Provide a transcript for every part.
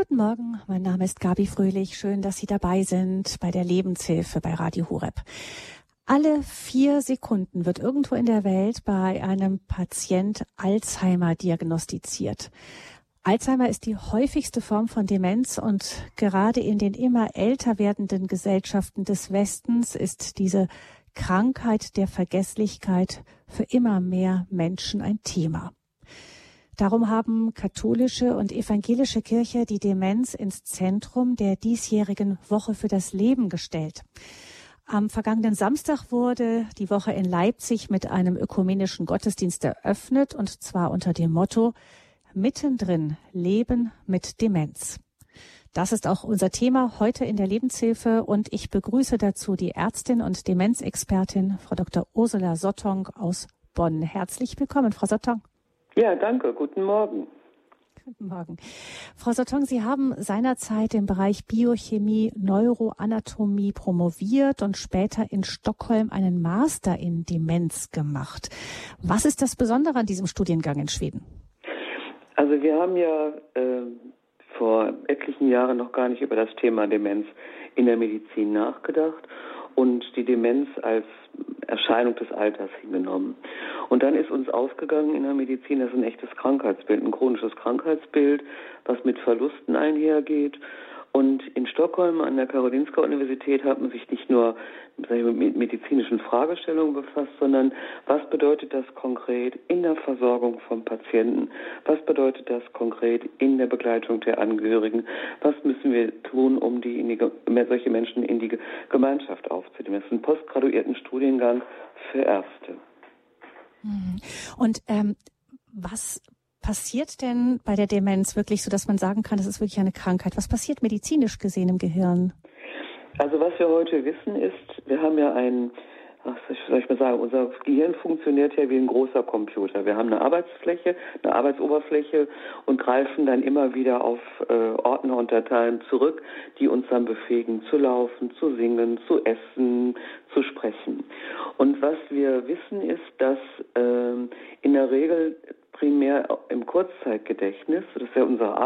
Guten Morgen, mein Name ist Gabi Fröhlich. Schön, dass Sie dabei sind bei der Lebenshilfe bei Radio Horeb. Alle vier Sekunden wird irgendwo in der Welt bei einem Patient Alzheimer diagnostiziert. Alzheimer ist die häufigste Form von Demenz und gerade in den immer älter werdenden Gesellschaften des Westens ist diese Krankheit der Vergesslichkeit für immer mehr Menschen ein Thema. Darum haben katholische und evangelische Kirche die Demenz ins Zentrum der diesjährigen Woche für das Leben gestellt. Am vergangenen Samstag wurde die Woche in Leipzig mit einem ökumenischen Gottesdienst eröffnet, und zwar unter dem Motto Mittendrin Leben mit Demenz. Das ist auch unser Thema heute in der Lebenshilfe und ich begrüße dazu die Ärztin und Demenzexpertin Frau Dr. Ursula Sottong aus Bonn. Herzlich willkommen, Frau Sottong. Ja, danke. Guten Morgen. Guten Morgen. Frau Sottong, Sie haben seinerzeit im Bereich Biochemie, Neuroanatomie promoviert und später in Stockholm einen Master in Demenz gemacht. Was ist das Besondere an diesem Studiengang in Schweden? Also wir haben ja äh, vor etlichen Jahren noch gar nicht über das Thema Demenz in der Medizin nachgedacht und die Demenz als Erscheinung des Alters hingenommen. Und dann ist uns ausgegangen in der Medizin, das ist ein echtes Krankheitsbild, ein chronisches Krankheitsbild, was mit Verlusten einhergeht und in Stockholm an der Karolinska Universität hat man sich nicht nur mit medizinischen Fragestellungen befasst, sondern was bedeutet das konkret in der Versorgung von Patienten? Was bedeutet das konkret in der Begleitung der Angehörigen? Was müssen wir tun, um die, die solche Menschen in die Gemeinschaft aufzunehmen? Das ist ein postgraduierten Studiengang für Ärzte. Mhm. Und ähm, was passiert denn bei der Demenz wirklich so, dass man sagen kann, das ist wirklich eine Krankheit? Was passiert medizinisch gesehen im Gehirn? Also was wir heute wissen ist, wir haben ja ein, ach, soll ich mal sagen, unser Gehirn funktioniert ja wie ein großer Computer. Wir haben eine Arbeitsfläche, eine Arbeitsoberfläche und greifen dann immer wieder auf äh, Ordner und Dateien zurück, die uns dann befähigen zu laufen, zu singen, zu essen, zu sprechen. Und was wir wissen ist, dass äh, in der Regel primär im Kurzzeitgedächtnis, das ist ja unsere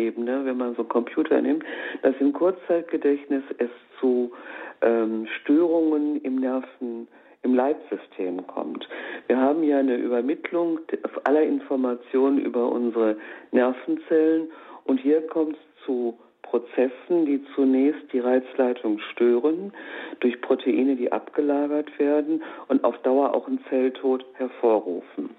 Arbeitsebene, wenn man so Computer nimmt, dass im Kurzzeitgedächtnis es zu ähm, Störungen im Nerven, im Leitsystem kommt. Wir haben ja eine Übermittlung aller Informationen über unsere Nervenzellen und hier kommt es zu Prozessen, die zunächst die Reizleitung stören, durch Proteine, die abgelagert werden und auf Dauer auch einen Zelltod hervorrufen.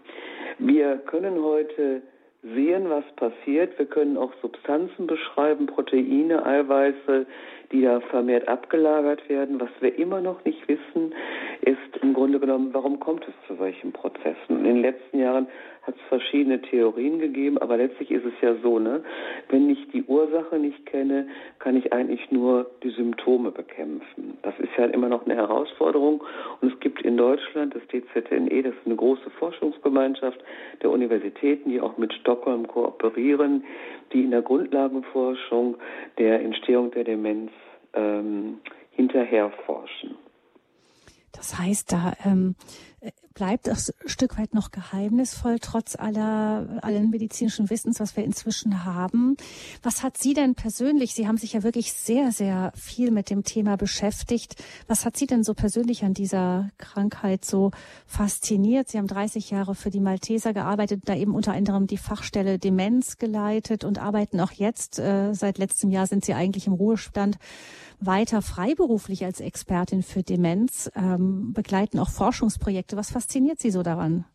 Wir können heute sehen, was passiert. Wir können auch Substanzen beschreiben, Proteine, Eiweiße, die da vermehrt abgelagert werden. Was wir immer noch nicht wissen, ist im Grunde genommen, warum kommt es zu solchen Prozessen? In den letzten Jahren hat es verschiedene Theorien gegeben, aber letztlich ist es ja so, ne? Wenn ich die Ursache nicht kenne, kann ich eigentlich nur die Symptome bekämpfen. Das ist ja immer noch eine Herausforderung. Und es gibt in Deutschland das DZNE, das ist eine große Forschungsgemeinschaft der Universitäten, die auch mit Stockholm kooperieren, die in der Grundlagenforschung der Entstehung der Demenz ähm, hinterher forschen. Das heißt, da ähm, bleibt das Stück weit noch geheimnisvoll, trotz aller allen medizinischen Wissens, was wir inzwischen haben. Was hat Sie denn persönlich, Sie haben sich ja wirklich sehr, sehr viel mit dem Thema beschäftigt. Was hat Sie denn so persönlich an dieser Krankheit so fasziniert? Sie haben 30 Jahre für die Malteser gearbeitet, da eben unter anderem die Fachstelle Demenz geleitet und arbeiten auch jetzt, äh, seit letztem Jahr sind Sie eigentlich im Ruhestand weiter freiberuflich als Expertin für Demenz, ähm, begleiten auch Forschungsprojekte. Was fasziniert Sie so daran?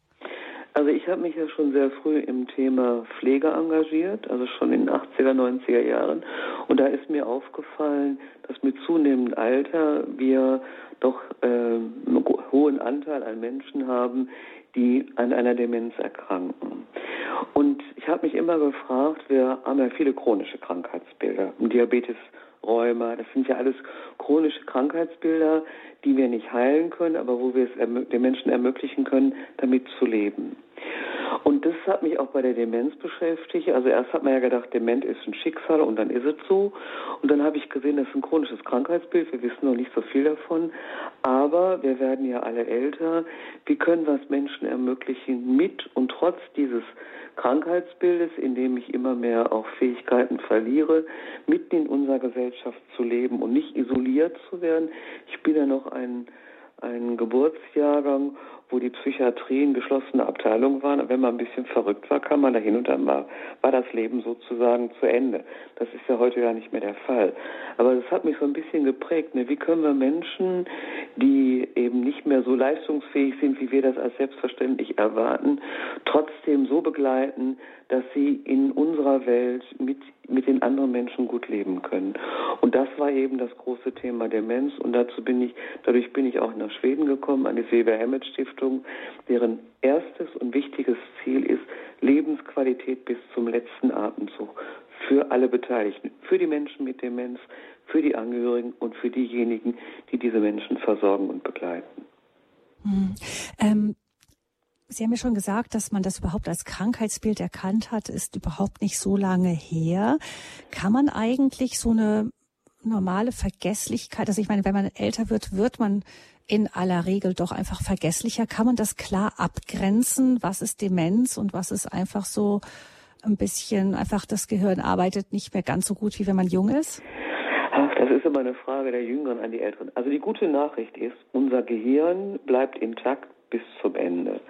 Also ich habe mich ja schon sehr früh im Thema Pflege engagiert, also schon in den 80er, 90er Jahren. Und da ist mir aufgefallen, dass mit zunehmendem Alter wir doch äh, einen hohen Anteil an Menschen haben, die an einer Demenz erkranken. Und ich habe mich immer gefragt, wir haben ja viele chronische Krankheitsbilder, Diabetes Rheuma. Das sind ja alles chronische Krankheitsbilder, die wir nicht heilen können, aber wo wir es den Menschen ermöglichen können, damit zu leben. Und das hat mich auch bei der Demenz beschäftigt. Also erst hat man ja gedacht, Dement ist ein Schicksal und dann ist es so. Und dann habe ich gesehen, das ist ein chronisches Krankheitsbild. Wir wissen noch nicht so viel davon. Aber wir werden ja alle älter. Wie können wir es Menschen ermöglichen, mit und trotz dieses Krankheitsbildes, in dem ich immer mehr auch Fähigkeiten verliere, mitten in unserer Gesellschaft zu leben und nicht isoliert zu werden. Ich bin ja noch ein, ein Geburtsjahrgang wo die Psychiatrie in geschlossene Abteilung waren. Wenn man ein bisschen verrückt war, kam man da hin und dann war, war das Leben sozusagen zu Ende. Das ist ja heute gar nicht mehr der Fall. Aber das hat mich so ein bisschen geprägt. Ne? Wie können wir Menschen, die eben nicht mehr so leistungsfähig sind, wie wir das als selbstverständlich erwarten, trotzdem so begleiten, dass sie in unserer Welt mit, mit den anderen Menschen gut leben können. Und das war eben das große Thema Demenz. Und dazu bin ich, dadurch bin ich auch nach Schweden gekommen, an die Silvia Hammett Stiftung, deren erstes und wichtiges Ziel ist, Lebensqualität bis zum letzten Atemzug für alle Beteiligten, für die Menschen mit Demenz, für die Angehörigen und für diejenigen, die diese Menschen versorgen und begleiten. Hm. Ähm Sie haben ja schon gesagt, dass man das überhaupt als Krankheitsbild erkannt hat, ist überhaupt nicht so lange her. Kann man eigentlich so eine normale Vergesslichkeit, also ich meine, wenn man älter wird, wird man in aller Regel doch einfach vergesslicher. Kann man das klar abgrenzen? Was ist Demenz und was ist einfach so ein bisschen, einfach das Gehirn arbeitet nicht mehr ganz so gut, wie wenn man jung ist? Ach, das ist immer eine Frage der Jüngeren an die Älteren. Also die gute Nachricht ist, unser Gehirn bleibt intakt bis zum Ende.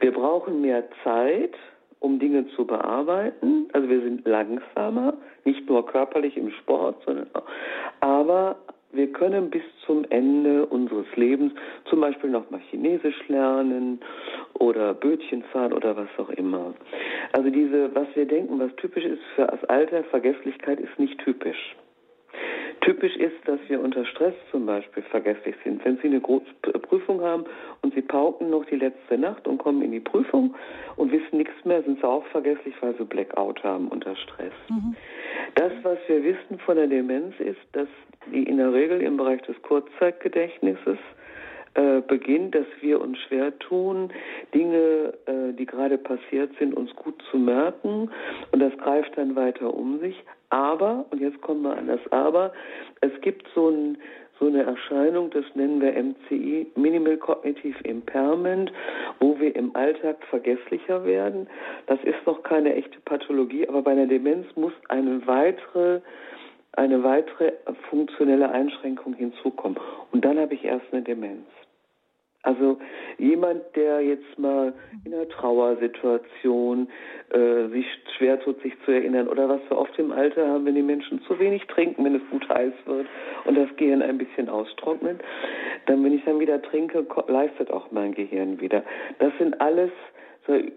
Wir brauchen mehr Zeit, um Dinge zu bearbeiten. Also wir sind langsamer, nicht nur körperlich im Sport, sondern auch. Aber wir können bis zum Ende unseres Lebens zum Beispiel noch mal Chinesisch lernen oder Bötchen fahren oder was auch immer. Also diese, was wir denken, was typisch ist für das Alter, Vergesslichkeit ist nicht typisch. Typisch ist, dass wir unter Stress zum Beispiel vergesslich sind. Wenn Sie eine große Prüfung haben und Sie pauken noch die letzte Nacht und kommen in die Prüfung und wissen nichts mehr, sind Sie auch vergesslich, weil Sie Blackout haben unter Stress. Mhm. Das, was wir wissen von der Demenz, ist, dass die in der Regel im Bereich des Kurzzeitgedächtnisses äh, beginnt, dass wir uns schwer tun, Dinge, äh, die gerade passiert sind, uns gut zu merken. Und das greift dann weiter um sich. Aber, und jetzt kommen wir an das Aber, es gibt so, ein, so eine Erscheinung, das nennen wir MCI, Minimal Cognitive Impairment, wo wir im Alltag vergesslicher werden. Das ist noch keine echte Pathologie, aber bei einer Demenz muss eine weitere eine weitere funktionelle Einschränkung hinzukommen. Und dann habe ich erst eine Demenz. Also jemand, der jetzt mal in einer Trauersituation äh, sich schwer tut, sich zu erinnern oder was wir oft im Alter haben, wenn die Menschen zu wenig trinken, wenn es gut heiß wird und das Gehirn ein bisschen austrocknet, dann, wenn ich dann wieder trinke, leistet auch mein Gehirn wieder. Das sind alles so äh,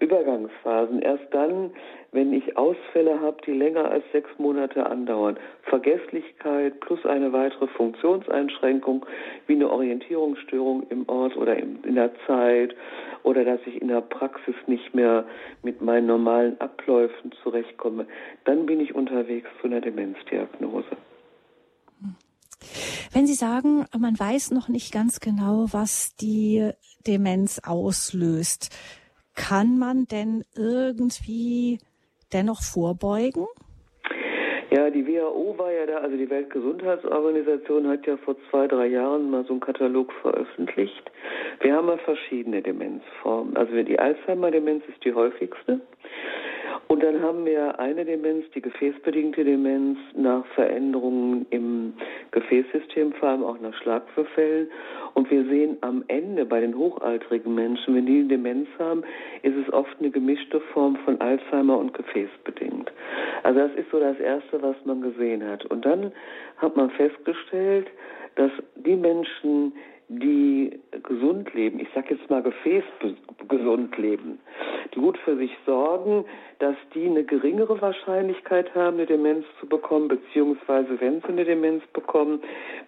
Übergangsphasen. Erst dann, wenn ich Ausfälle habe, die länger als sechs Monate andauern, Vergesslichkeit plus eine weitere Funktionseinschränkung wie eine Orientierungsstörung im Ort oder in der Zeit oder dass ich in der Praxis nicht mehr mit meinen normalen Abläufen zurechtkomme, dann bin ich unterwegs zu einer Demenzdiagnose. Wenn Sie sagen, man weiß noch nicht ganz genau, was die Demenz auslöst, kann man denn irgendwie dennoch vorbeugen? Ja, die WHO war ja da, also die Weltgesundheitsorganisation hat ja vor zwei, drei Jahren mal so einen Katalog veröffentlicht. Wir haben ja verschiedene Demenzformen. Also die Alzheimer-Demenz ist die häufigste. Und dann haben wir eine Demenz, die gefäßbedingte Demenz nach Veränderungen im Gefäßsystem, vor allem auch nach Schlaganfällen. Und wir sehen am Ende bei den hochaltrigen Menschen, wenn die Demenz haben, ist es oft eine gemischte Form von Alzheimer und gefäßbedingt. Also das ist so das Erste, was man gesehen hat. Und dann hat man festgestellt, dass die Menschen, die gesund leben, ich sage jetzt mal gefäßgesund leben, die gut für sich sorgen, dass die eine geringere Wahrscheinlichkeit haben, eine Demenz zu bekommen, beziehungsweise wenn sie eine Demenz bekommen,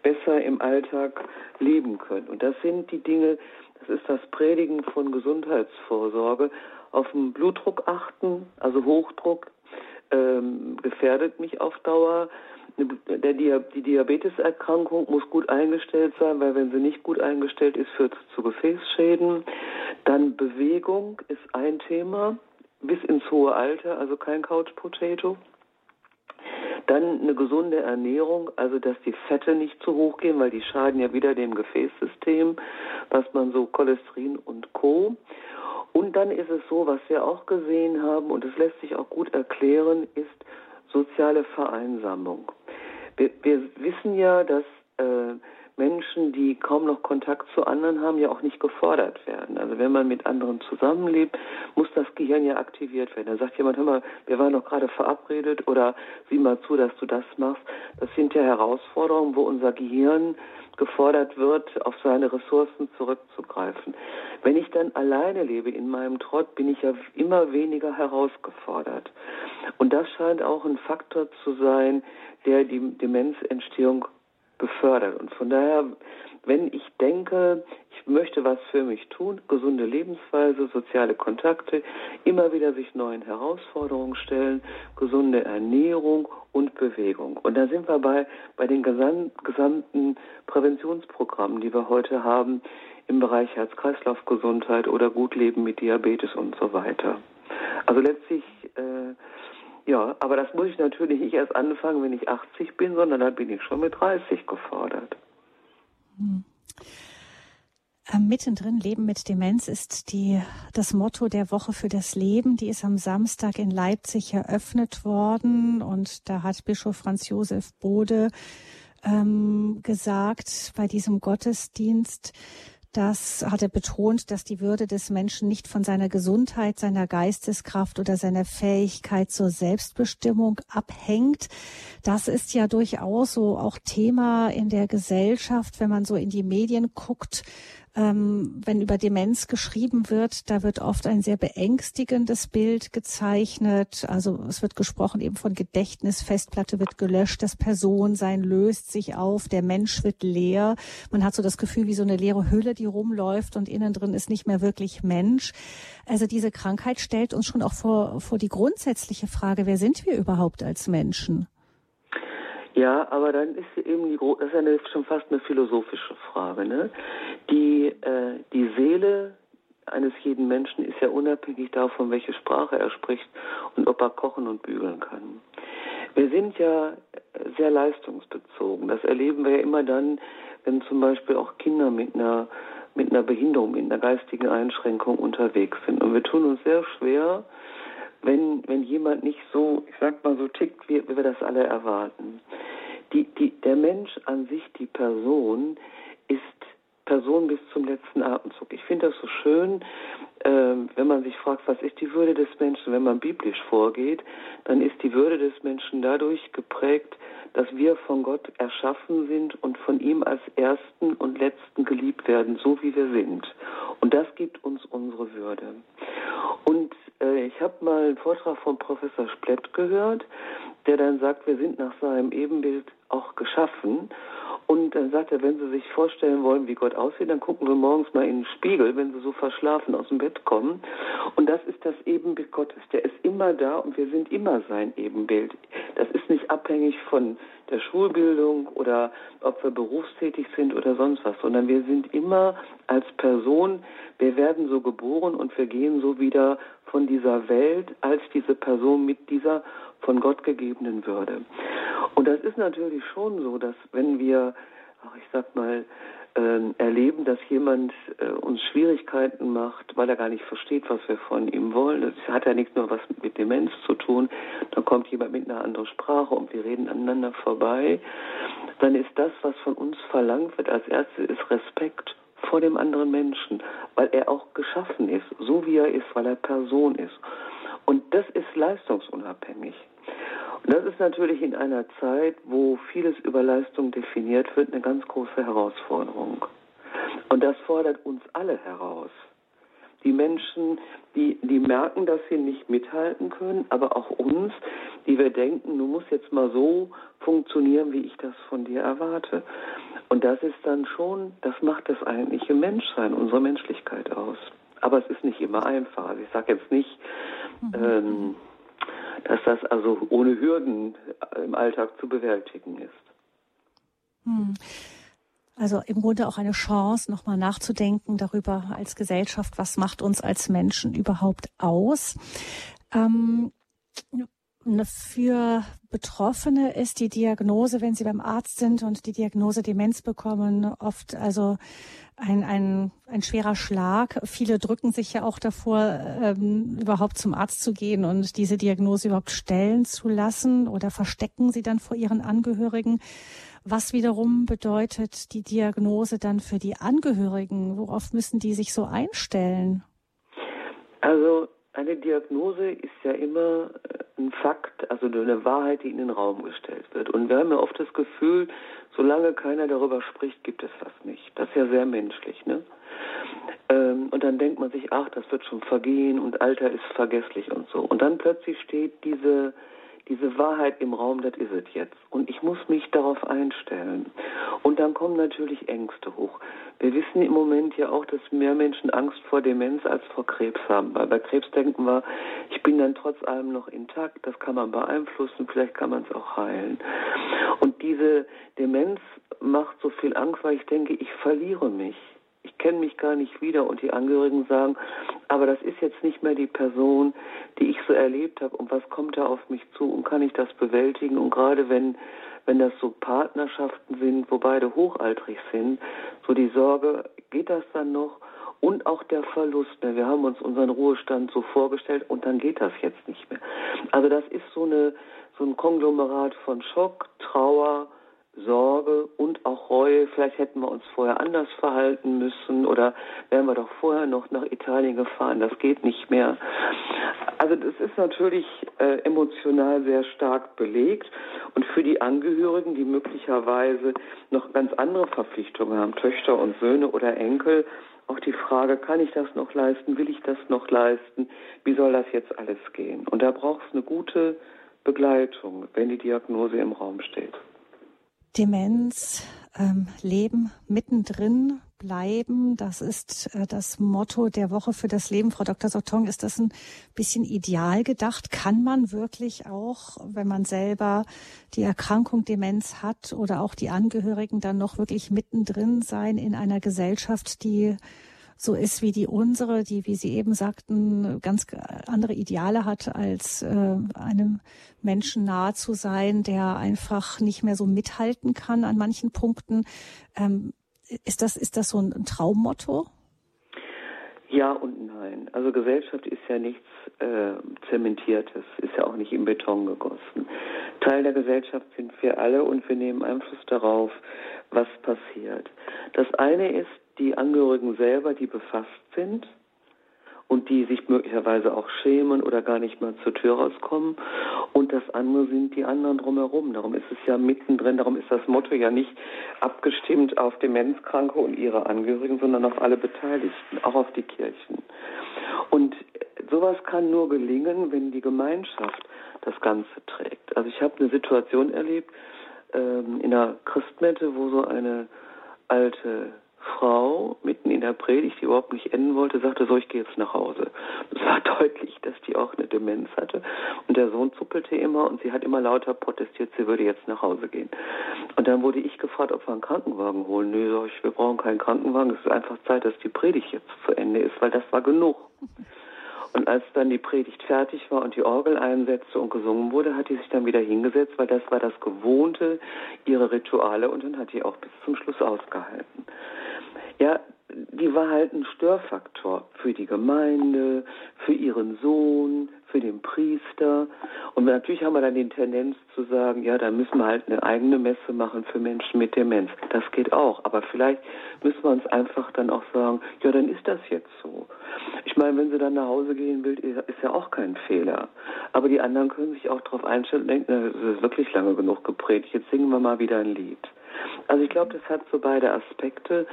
besser im Alltag leben können. Und das sind die Dinge, das ist das Predigen von Gesundheitsvorsorge, auf den Blutdruck achten, also Hochdruck ähm, gefährdet mich auf Dauer der, die Diabeteserkrankung muss gut eingestellt sein, weil wenn sie nicht gut eingestellt ist, führt es zu Gefäßschäden. Dann Bewegung ist ein Thema bis ins hohe Alter, also kein Couch Potato. Dann eine gesunde Ernährung, also dass die Fette nicht zu hoch gehen, weil die schaden ja wieder dem Gefäßsystem, was man so Cholesterin und Co. Und dann ist es so, was wir auch gesehen haben, und es lässt sich auch gut erklären, ist soziale Vereinsamung. Wir, wir wissen ja, dass äh, Menschen, die kaum noch Kontakt zu anderen haben, ja auch nicht gefordert werden. Also wenn man mit anderen zusammenlebt, muss das Gehirn ja aktiviert werden. Da sagt jemand, hör mal, wir waren doch gerade verabredet oder sieh mal zu, dass du das machst. Das sind ja Herausforderungen, wo unser Gehirn gefordert wird, auf seine Ressourcen zurückzugreifen. Wenn ich dann alleine lebe in meinem Trott, bin ich ja immer weniger herausgefordert. Und das scheint auch ein Faktor zu sein, der die Demenzentstehung befördert. Und von daher, wenn ich denke, ich möchte was für mich tun, gesunde Lebensweise, soziale Kontakte, immer wieder sich neuen Herausforderungen stellen, gesunde Ernährung und Bewegung. Und da sind wir bei, bei den gesamten Präventionsprogrammen, die wir heute haben im Bereich Herz-Kreislauf-Gesundheit oder Gut leben mit Diabetes und so weiter. Also letztlich äh, ja, aber das muss ich natürlich nicht erst anfangen, wenn ich 80 bin, sondern dann bin ich schon mit 30 gefordert. Hm. Äh, mittendrin Leben mit Demenz ist die, das Motto der Woche für das Leben. Die ist am Samstag in Leipzig eröffnet worden und da hat Bischof Franz Josef Bode ähm, gesagt bei diesem Gottesdienst, das hat er betont, dass die Würde des Menschen nicht von seiner Gesundheit, seiner Geisteskraft oder seiner Fähigkeit zur Selbstbestimmung abhängt. Das ist ja durchaus so auch Thema in der Gesellschaft, wenn man so in die Medien guckt ähm, wenn über Demenz geschrieben wird, da wird oft ein sehr beängstigendes Bild gezeichnet. Also es wird gesprochen eben von Gedächtnis, Festplatte wird gelöscht, das Personensein löst sich auf, der Mensch wird leer. Man hat so das Gefühl wie so eine leere Hülle, die rumläuft und innen drin ist nicht mehr wirklich Mensch. Also diese Krankheit stellt uns schon auch vor, vor die grundsätzliche Frage, wer sind wir überhaupt als Menschen? Ja, aber dann ist eben die das ist eine, schon fast eine philosophische Frage. Ne? Die, äh, die Seele eines jeden Menschen ist ja unabhängig davon, welche Sprache er spricht und ob er kochen und bügeln kann. Wir sind ja sehr leistungsbezogen. Das erleben wir ja immer dann, wenn zum Beispiel auch Kinder mit einer mit einer Behinderung, mit einer geistigen Einschränkung unterwegs sind. Und wir tun uns sehr schwer, wenn, wenn jemand nicht so, ich sag mal, so tickt, wie, wie wir das alle erwarten. Die, die, der Mensch an sich, die Person, ist Person bis zum letzten Atemzug. Ich finde das so schön, wenn man sich fragt, was ist die Würde des Menschen, wenn man biblisch vorgeht, dann ist die Würde des Menschen dadurch geprägt, dass wir von Gott erschaffen sind und von ihm als Ersten und Letzten geliebt werden, so wie wir sind. Und das gibt uns unsere Würde. Und äh, ich habe mal einen Vortrag von Professor Splett gehört, der dann sagt, wir sind nach seinem Ebenbild auch geschaffen. Und dann sagt er, wenn Sie sich vorstellen wollen, wie Gott aussieht, dann gucken wir morgens mal in den Spiegel, wenn Sie so verschlafen aus dem Bett kommen. Und das ist das Ebenbild Gottes. Der ist immer da und wir sind immer sein Ebenbild. Das ist nicht abhängig von der Schulbildung oder ob wir berufstätig sind oder sonst was, sondern wir sind immer als Person, wir werden so geboren und wir gehen so wieder von dieser Welt als diese Person mit dieser von Gott gegebenen Würde. Und das ist natürlich schon so, dass wenn wir, ach, ich sag mal, äh, erleben, dass jemand äh, uns Schwierigkeiten macht, weil er gar nicht versteht, was wir von ihm wollen. Das hat ja nicht nur was mit Demenz zu tun. Dann kommt jemand mit einer anderen Sprache und wir reden aneinander vorbei. Dann ist das, was von uns verlangt wird als Ärzte, ist Respekt vor dem anderen Menschen, weil er auch geschaffen ist, so wie er ist, weil er Person ist. Und das ist leistungsunabhängig. Das ist natürlich in einer Zeit, wo vieles über Leistung definiert wird, eine ganz große Herausforderung. Und das fordert uns alle heraus. Die Menschen, die, die merken, dass sie nicht mithalten können, aber auch uns, die wir denken, du musst jetzt mal so funktionieren, wie ich das von dir erwarte. Und das ist dann schon, das macht das eigentliche Menschsein, unsere Menschlichkeit aus. Aber es ist nicht immer einfach. Also ich sage jetzt nicht, mhm. ähm, dass das also ohne Hürden im Alltag zu bewältigen ist. Hm. Also im Grunde auch eine Chance, nochmal nachzudenken darüber als Gesellschaft, was macht uns als Menschen überhaupt aus. Ähm, für Betroffene ist die Diagnose, wenn sie beim Arzt sind und die Diagnose Demenz bekommen, oft also ein, ein, ein schwerer Schlag. Viele drücken sich ja auch davor, ähm, überhaupt zum Arzt zu gehen und diese Diagnose überhaupt stellen zu lassen oder verstecken sie dann vor ihren Angehörigen. Was wiederum bedeutet die Diagnose dann für die Angehörigen? Worauf müssen die sich so einstellen? Also eine Diagnose ist ja immer äh, ein Fakt, also eine Wahrheit, die in den Raum gestellt wird. Und wir haben ja oft das Gefühl, solange keiner darüber spricht, gibt es das nicht. Das ist ja sehr menschlich, ne? Ähm, und dann denkt man sich, ach, das wird schon vergehen und Alter ist vergesslich und so. Und dann plötzlich steht diese diese Wahrheit im Raum, das ist es jetzt. Und ich muss mich darauf einstellen. Und dann kommen natürlich Ängste hoch. Wir wissen im Moment ja auch, dass mehr Menschen Angst vor Demenz als vor Krebs haben. Weil bei Krebs denken wir, ich bin dann trotz allem noch intakt, das kann man beeinflussen, vielleicht kann man es auch heilen. Und diese Demenz macht so viel Angst, weil ich denke, ich verliere mich ich kenne mich gar nicht wieder und die Angehörigen sagen, aber das ist jetzt nicht mehr die Person, die ich so erlebt habe und was kommt da auf mich zu und kann ich das bewältigen und gerade wenn wenn das so Partnerschaften sind, wo beide hochaltrig sind, so die Sorge, geht das dann noch? Und auch der Verlust. Ne? Wir haben uns unseren Ruhestand so vorgestellt und dann geht das jetzt nicht mehr. Also das ist so eine so ein Konglomerat von Schock, Trauer, Sorge und auch Reue. Vielleicht hätten wir uns vorher anders verhalten müssen oder wären wir doch vorher noch nach Italien gefahren. Das geht nicht mehr. Also das ist natürlich äh, emotional sehr stark belegt und für die Angehörigen, die möglicherweise noch ganz andere Verpflichtungen haben, Töchter und Söhne oder Enkel, auch die Frage, kann ich das noch leisten? Will ich das noch leisten? Wie soll das jetzt alles gehen? Und da braucht es eine gute Begleitung, wenn die Diagnose im Raum steht. Demenz, ähm, Leben mittendrin bleiben. Das ist äh, das Motto der Woche für das Leben. Frau Dr. Sotong, ist das ein bisschen ideal gedacht? Kann man wirklich auch, wenn man selber die Erkrankung Demenz hat oder auch die Angehörigen dann noch wirklich mittendrin sein in einer Gesellschaft, die so ist wie die unsere, die, wie Sie eben sagten, ganz andere Ideale hat, als äh, einem Menschen nahe zu sein, der einfach nicht mehr so mithalten kann an manchen Punkten. Ähm, ist das, ist das so ein Traummotto? Ja und nein. Also Gesellschaft ist ja nichts äh, Zementiertes, ist ja auch nicht in Beton gegossen. Teil der Gesellschaft sind wir alle und wir nehmen Einfluss darauf, was passiert. Das eine ist die Angehörigen selber, die befasst sind und die sich möglicherweise auch schämen oder gar nicht mal zur Tür rauskommen. Und das andere sind die anderen drumherum. Darum ist es ja mittendrin, darum ist das Motto ja nicht abgestimmt auf Demenzkranke und ihre Angehörigen, sondern auf alle Beteiligten, auch auf die Kirchen. Und sowas kann nur gelingen, wenn die Gemeinschaft das Ganze trägt. Also ich habe eine Situation erlebt ähm, in einer Christmette, wo so eine alte Frau mitten in der Predigt, die überhaupt nicht enden wollte, sagte, so, ich gehe jetzt nach Hause. Es war deutlich, dass die auch eine Demenz hatte. Und der Sohn zuppelte immer und sie hat immer lauter protestiert, sie würde jetzt nach Hause gehen. Und dann wurde ich gefragt, ob wir einen Krankenwagen holen. Nö, sag ich, wir brauchen keinen Krankenwagen. Es ist einfach Zeit, dass die Predigt jetzt zu Ende ist, weil das war genug. Und als dann die Predigt fertig war und die Orgel einsetzte und gesungen wurde, hat die sich dann wieder hingesetzt, weil das war das Gewohnte, ihre Rituale und dann hat die auch bis zum Schluss ausgehalten. Ja, die war halt ein Störfaktor für die Gemeinde, für ihren Sohn, für den Priester. Und natürlich haben wir dann die Tendenz zu sagen, ja, da müssen wir halt eine eigene Messe machen für Menschen mit Demenz. Das geht auch. Aber vielleicht müssen wir uns einfach dann auch sagen, ja, dann ist das jetzt so. Ich meine, wenn sie dann nach Hause gehen will, ist ja auch kein Fehler. Aber die anderen können sich auch darauf einstellen und denken, das ist wirklich lange genug gepredigt, jetzt singen wir mal wieder ein Lied. Also ich glaube, das hat so beide Aspekte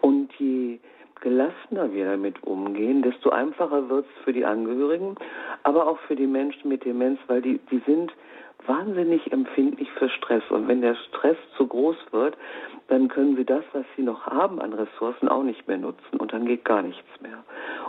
und je gelassener wir damit umgehen, desto einfacher wird es für die Angehörigen, aber auch für die Menschen mit Demenz, weil die, die sind wahnsinnig empfindlich für Stress. Und wenn der Stress zu groß wird, dann können sie das, was sie noch haben an Ressourcen, auch nicht mehr nutzen. Und dann geht gar nichts mehr.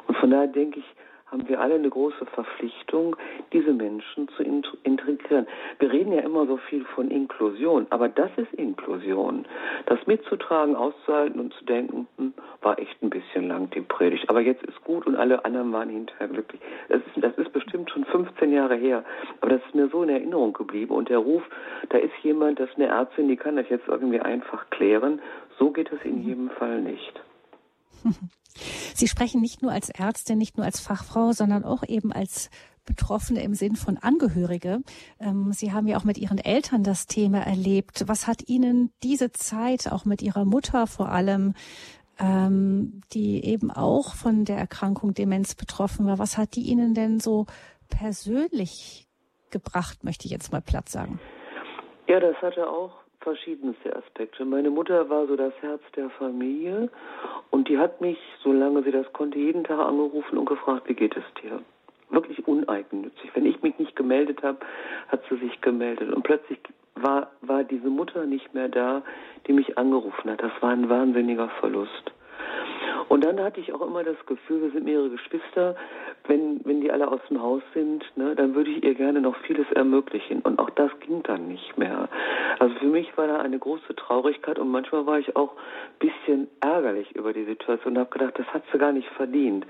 Und von daher denke ich, haben wir alle eine große Verpflichtung, diese Menschen zu integrieren. Wir reden ja immer so viel von Inklusion, aber das ist Inklusion. Das mitzutragen, auszuhalten und zu denken, hm, war echt ein bisschen lang die Predigt, aber jetzt ist gut und alle anderen waren hinterher glücklich. Das ist, das ist bestimmt schon 15 Jahre her, aber das ist mir so in Erinnerung geblieben und der Ruf, da ist jemand, das ist eine Ärztin, die kann das jetzt irgendwie einfach klären. So geht es in jedem Fall nicht. Sie sprechen nicht nur als Ärztin, nicht nur als Fachfrau, sondern auch eben als Betroffene im Sinn von Angehörige. Ähm, Sie haben ja auch mit Ihren Eltern das Thema erlebt. Was hat Ihnen diese Zeit, auch mit Ihrer Mutter vor allem, ähm, die eben auch von der Erkrankung Demenz betroffen war, was hat die Ihnen denn so persönlich gebracht, möchte ich jetzt mal platt sagen? Ja, das hatte auch verschiedenste Aspekte. Meine Mutter war so das Herz der Familie und die hat mich, solange sie das konnte, jeden Tag angerufen und gefragt, wie geht es dir? Wirklich uneigennützig. Wenn ich mich nicht gemeldet habe, hat sie sich gemeldet. Und plötzlich war, war diese Mutter nicht mehr da, die mich angerufen hat. Das war ein wahnsinniger Verlust. Und dann hatte ich auch immer das Gefühl, wir sind mehrere Geschwister, wenn, wenn die alle aus dem Haus sind, ne, dann würde ich ihr gerne noch vieles ermöglichen. Und auch das ging dann nicht mehr. Also für mich war da eine große Traurigkeit und manchmal war ich auch ein bisschen ärgerlich über die Situation und habe gedacht, das hat sie gar nicht verdient.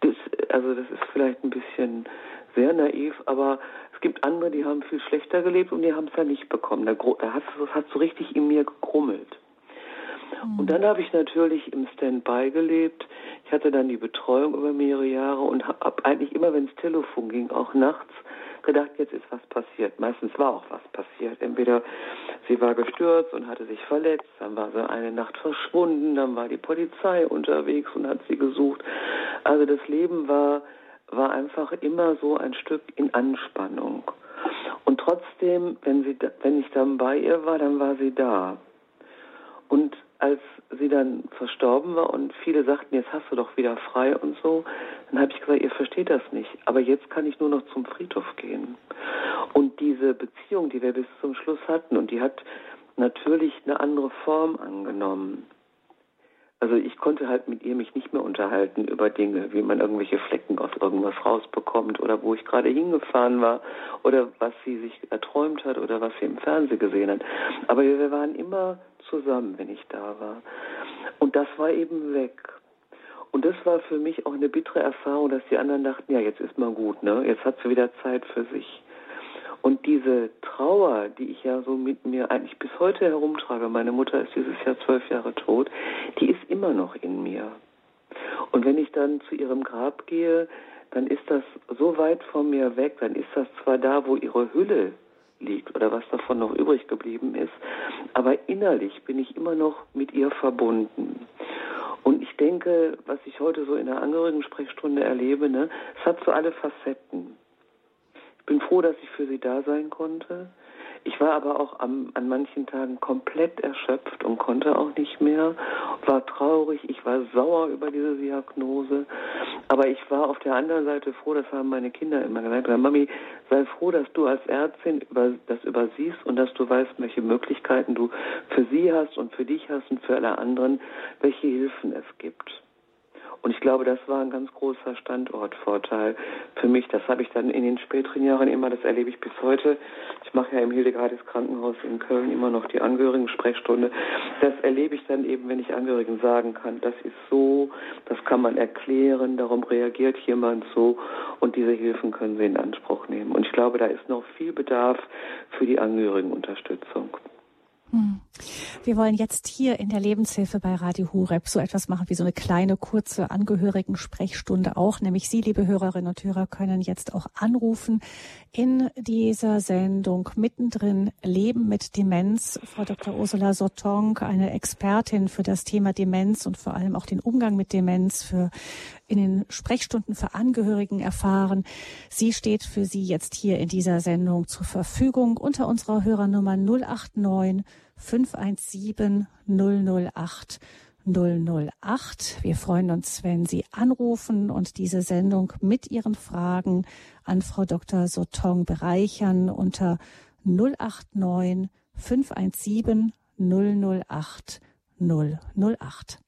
Das, also das ist vielleicht ein bisschen sehr naiv, aber es gibt andere, die haben viel schlechter gelebt und die haben es ja nicht bekommen. Da, da hat es hat so richtig in mir gekrummelt. Und dann habe ich natürlich im Standby gelebt. Ich hatte dann die Betreuung über mehrere Jahre und habe eigentlich immer, wenn es Telefon ging, auch nachts, gedacht, jetzt ist was passiert. Meistens war auch was passiert. Entweder sie war gestürzt und hatte sich verletzt, dann war sie eine Nacht verschwunden, dann war die Polizei unterwegs und hat sie gesucht. Also das Leben war, war einfach immer so ein Stück in Anspannung. Und trotzdem, wenn, sie, wenn ich dann bei ihr war, dann war sie da. Und als sie dann verstorben war und viele sagten, jetzt hast du doch wieder frei und so, dann habe ich gesagt, ihr versteht das nicht. Aber jetzt kann ich nur noch zum Friedhof gehen. Und diese Beziehung, die wir bis zum Schluss hatten, und die hat natürlich eine andere Form angenommen. Also ich konnte halt mit ihr mich nicht mehr unterhalten über Dinge, wie man irgendwelche Flecken aus irgendwas rausbekommt oder wo ich gerade hingefahren war oder was sie sich erträumt hat oder was sie im Fernsehen gesehen hat. Aber wir waren immer zusammen, wenn ich da war. Und das war eben weg. Und das war für mich auch eine bittere Erfahrung, dass die anderen dachten, ja, jetzt ist mal gut, ne? Jetzt hat sie wieder Zeit für sich. Und diese Trauer, die ich ja so mit mir eigentlich bis heute herumtrage, meine Mutter ist dieses Jahr zwölf Jahre tot, die ist immer noch in mir. Und wenn ich dann zu ihrem Grab gehe, dann ist das so weit von mir weg, dann ist das zwar da, wo ihre Hülle liegt oder was davon noch übrig geblieben ist, aber innerlich bin ich immer noch mit ihr verbunden. Und ich denke, was ich heute so in der Angehörigen-Sprechstunde erlebe, ne, es hat so alle Facetten bin froh, dass ich für sie da sein konnte. Ich war aber auch am, an manchen Tagen komplett erschöpft und konnte auch nicht mehr, war traurig, ich war sauer über diese Diagnose. Aber ich war auf der anderen Seite froh, das haben meine Kinder immer gesagt, Mami, sei froh, dass du als Ärztin über, das übersiehst und dass du weißt, welche Möglichkeiten du für sie hast und für dich hast und für alle anderen, welche Hilfen es gibt. Und ich glaube, das war ein ganz großer Standortvorteil für mich. Das habe ich dann in den späteren Jahren immer, das erlebe ich bis heute. Ich mache ja im Hildegardis Krankenhaus in Köln immer noch die Angehörigen-Sprechstunde. Das erlebe ich dann eben, wenn ich Angehörigen sagen kann, das ist so, das kann man erklären, darum reagiert jemand so und diese Hilfen können sie in Anspruch nehmen. Und ich glaube, da ist noch viel Bedarf für die Angehörigenunterstützung. Hm. Wir wollen jetzt hier in der Lebenshilfe bei Radio Hureb so etwas machen wie so eine kleine, kurze Angehörigen-Sprechstunde auch. Nämlich Sie, liebe Hörerinnen und Hörer, können jetzt auch anrufen in dieser Sendung mittendrin Leben mit Demenz. Frau Dr. Ursula Sotong, eine Expertin für das Thema Demenz und vor allem auch den Umgang mit Demenz für in den Sprechstunden für Angehörigen erfahren. Sie steht für Sie jetzt hier in dieser Sendung zur Verfügung unter unserer Hörernummer 089 517 008 008. Wir freuen uns, wenn Sie anrufen und diese Sendung mit Ihren Fragen an Frau Dr. Sotong bereichern unter 089 517 008 008.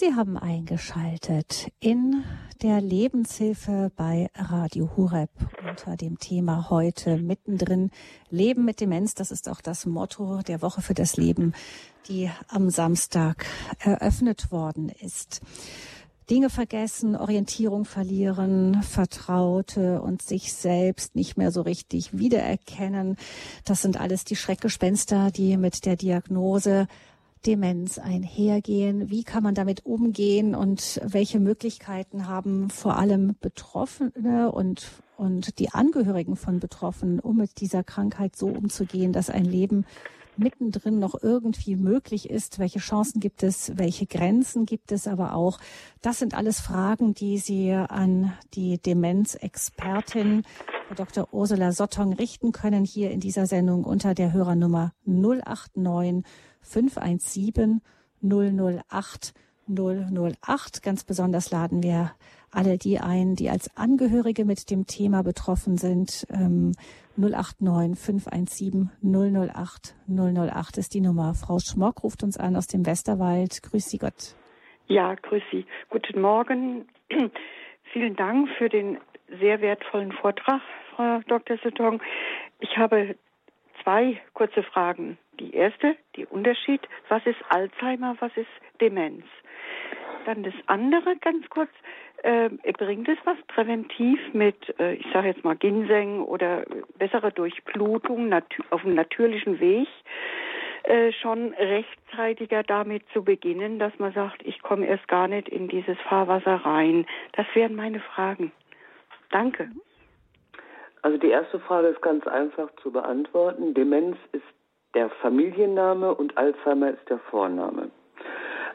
Sie haben eingeschaltet in der Lebenshilfe bei Radio Hureb unter dem Thema heute mittendrin Leben mit Demenz. Das ist auch das Motto der Woche für das Leben, die am Samstag eröffnet worden ist. Dinge vergessen, Orientierung verlieren, Vertraute und sich selbst nicht mehr so richtig wiedererkennen. Das sind alles die Schreckgespenster, die mit der Diagnose Demenz einhergehen? Wie kann man damit umgehen und welche Möglichkeiten haben vor allem Betroffene und, und die Angehörigen von Betroffenen, um mit dieser Krankheit so umzugehen, dass ein Leben mittendrin noch irgendwie möglich ist? Welche Chancen gibt es? Welche Grenzen gibt es aber auch? Das sind alles Fragen, die Sie an die Demenzexpertin Dr. Ursula Sottong richten können hier in dieser Sendung unter der Hörernummer 089 517 008 008. Ganz besonders laden wir alle die ein, die als Angehörige mit dem Thema betroffen sind. Ähm, 089 517 008 008 ist die Nummer. Frau Schmock ruft uns an aus dem Westerwald. Grüß Sie Gott. Ja, grüß Sie. Guten Morgen. Vielen Dank für den sehr wertvollen Vortrag, Frau Dr. Sutong. Ich habe zwei kurze Fragen. Die erste, die Unterschied, was ist Alzheimer, was ist Demenz? Dann das andere, ganz kurz, äh, bringt es was präventiv mit, äh, ich sage jetzt mal Ginseng oder bessere Durchblutung auf dem natürlichen Weg, äh, schon rechtzeitiger damit zu beginnen, dass man sagt, ich komme erst gar nicht in dieses Fahrwasser rein. Das wären meine Fragen. Danke. Also die erste Frage ist ganz einfach zu beantworten. Demenz ist der Familienname und Alzheimer ist der Vorname.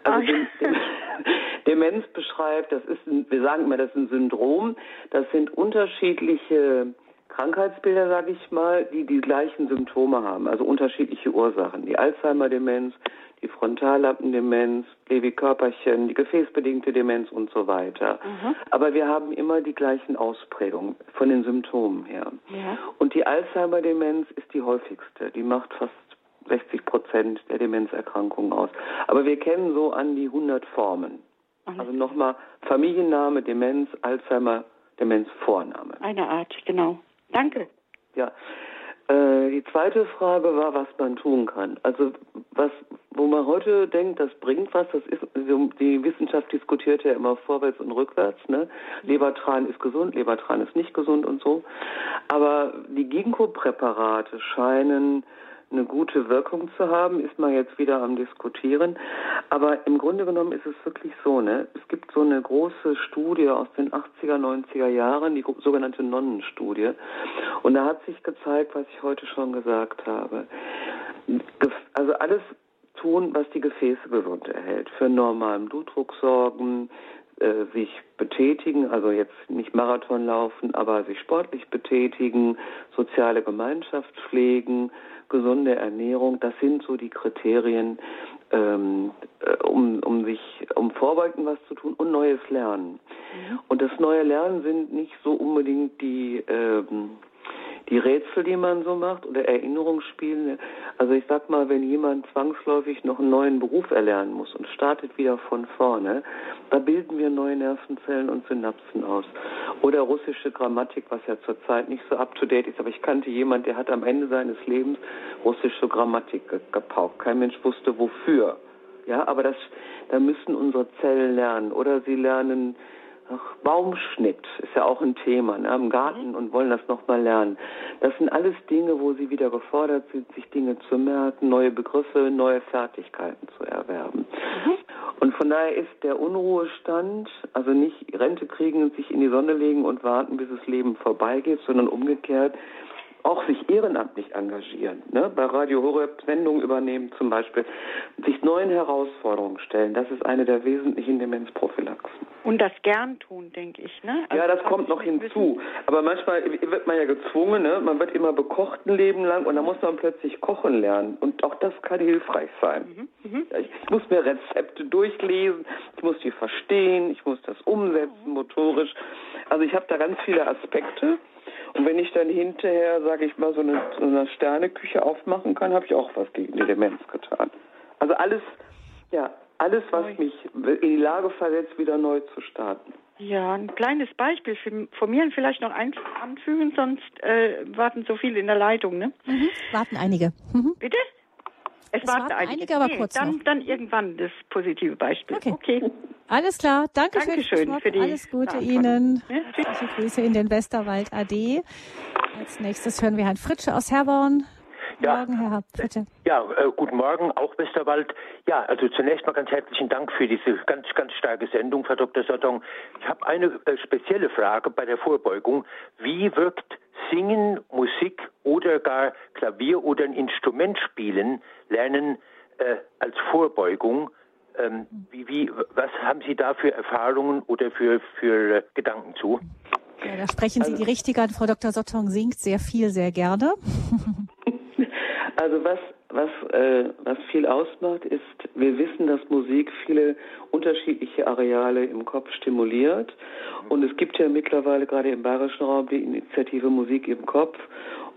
Also ah, Demenz beschreibt, das ist, ein, wir sagen immer, das ist ein Syndrom. Das sind unterschiedliche Krankheitsbilder, sage ich mal, die die gleichen Symptome haben, also unterschiedliche Ursachen. Die Alzheimer-Demenz, die Frontallappendemenz, Lewy-Körperchen, die gefäßbedingte Demenz und so weiter. Mhm. Aber wir haben immer die gleichen Ausprägungen von den Symptomen her. Ja. Und die Alzheimer-Demenz ist die häufigste. Die macht fast 60 Prozent der Demenzerkrankungen aus. Aber wir kennen so an die 100 Formen. Also nochmal Familienname, Demenz, Alzheimer, Demenz, Vorname. Eine Art, genau. Danke. Ja. Äh, die zweite Frage war, was man tun kann. Also was, wo man heute denkt, das bringt was, das ist, die Wissenschaft diskutiert ja immer vorwärts und rückwärts, ne? Lebertran ist gesund, Lebertran ist nicht gesund und so. Aber die Ginkgo-Präparate scheinen eine gute Wirkung zu haben, ist man jetzt wieder am diskutieren. Aber im Grunde genommen ist es wirklich so, ne? Es gibt so eine große Studie aus den 80er, 90er Jahren, die sogenannte Nonnenstudie. Und da hat sich gezeigt, was ich heute schon gesagt habe. Also alles tun, was die Gefäße gesund erhält. Für normalen Blutdruck sorgen, äh, sich betätigen, also jetzt nicht Marathon laufen, aber sich sportlich betätigen, soziale Gemeinschaft pflegen, gesunde Ernährung, das sind so die Kriterien, ähm, äh, um, um sich, um vorbeugend was zu tun und Neues lernen. Mhm. Und das neue Lernen sind nicht so unbedingt die ähm, die Rätsel, die man so macht oder Erinnerungsspiele. Also ich sag mal, wenn jemand zwangsläufig noch einen neuen Beruf erlernen muss und startet wieder von vorne, da bilden wir neue Nervenzellen und Synapsen aus. Oder russische Grammatik, was ja zurzeit nicht so up to date ist, aber ich kannte jemand, der hat am Ende seines Lebens russische Grammatik gepaukt. Kein Mensch wusste wofür. Ja, aber das, da müssen unsere Zellen lernen. Oder sie lernen Ach, Baumschnitt ist ja auch ein Thema ne, im Garten mhm. und wollen das nochmal lernen. Das sind alles Dinge, wo sie wieder gefordert sind, sich Dinge zu merken, neue Begriffe, neue Fertigkeiten zu erwerben. Mhm. Und von daher ist der Unruhestand, also nicht Rente kriegen und sich in die Sonne legen und warten, bis das Leben vorbeigeht, sondern umgekehrt, auch sich ehrenamtlich engagieren, ne? bei Radio Horeb Sendungen übernehmen zum Beispiel, sich neuen Herausforderungen stellen. Das ist eine der wesentlichen Demenzprophylaxen. Und das gern tun, denke ich. Ne? Also ja, das kommt noch hinzu. Aber manchmal wird man ja gezwungen, ne? man wird immer bekocht ein Leben lang und dann muss man plötzlich kochen lernen. Und auch das kann hilfreich sein. Mhm. Mhm. Ich muss mir Rezepte durchlesen, ich muss die verstehen, ich muss das umsetzen motorisch. Also ich habe da ganz viele Aspekte. Und wenn ich dann hinterher, sage ich mal, so eine, so eine Sterneküche aufmachen kann, habe ich auch was gegen die Demenz getan. Also alles, ja, Alles, was mich in die Lage versetzt, wieder neu zu starten. Ja, ein kleines Beispiel für, von mir vielleicht noch eins anfügen, sonst äh, warten so viele in der Leitung, ne? Mhm. Warten einige. Mhm. Bitte? Es, es warten, einige, einige aber nee, kurz dann, noch. dann irgendwann das positive Beispiel. Okay. okay. Alles klar. Danke Dankeschön für, für die Alles Gute Ihnen. Ja, Grüße in den Westerwald AD. Als nächstes hören wir Herrn Fritsche aus Herborn. Ja, Morgen, Herr Haupt, bitte. Ja, äh, guten Morgen, auch Westerwald. Ja, also zunächst mal ganz herzlichen Dank für diese ganz, ganz starke Sendung, Frau Dr. Sottong. Ich habe eine äh, spezielle Frage bei der Vorbeugung. Wie wirkt Singen, Musik oder gar Klavier oder ein Instrument spielen, lernen äh, als Vorbeugung? Ähm, wie, wie, was haben Sie da für Erfahrungen oder für, für äh, Gedanken zu? Ja, da sprechen Sie also, die Richtige an. Frau Dr. Sottong singt sehr viel, sehr gerne. Also was, was, äh, was viel ausmacht, ist, wir wissen, dass Musik viele unterschiedliche Areale im Kopf stimuliert. Und es gibt ja mittlerweile gerade im bayerischen Raum die Initiative Musik im Kopf,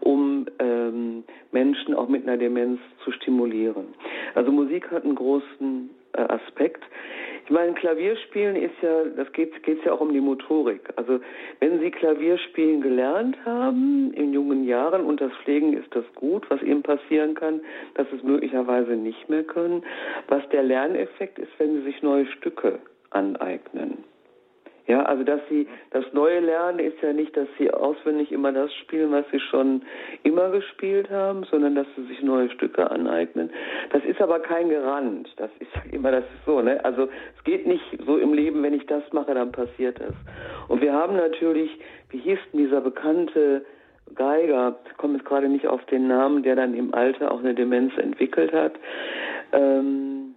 um ähm, Menschen auch mit einer Demenz zu stimulieren. Also Musik hat einen großen äh, Aspekt. Ich meine, Klavierspielen ist ja, das geht geht's ja auch um die Motorik. Also wenn Sie Klavierspielen gelernt haben in jungen Jahren und das Pflegen ist das gut, was Ihnen passieren kann, dass es möglicherweise nicht mehr können. Was der Lerneffekt ist, wenn Sie sich neue Stücke aneignen. Ja, also dass sie das Neue lernen ist ja nicht, dass sie auswendig immer das spielen, was sie schon immer gespielt haben, sondern dass sie sich neue Stücke aneignen. Das ist aber kein Garant. Das ist immer das ist so, ne? Also es geht nicht so im Leben, wenn ich das mache, dann passiert es. Und wir haben natürlich, wie hieß denn dieser bekannte Geiger, komme jetzt gerade nicht auf den Namen, der dann im Alter auch eine Demenz entwickelt hat. Ähm,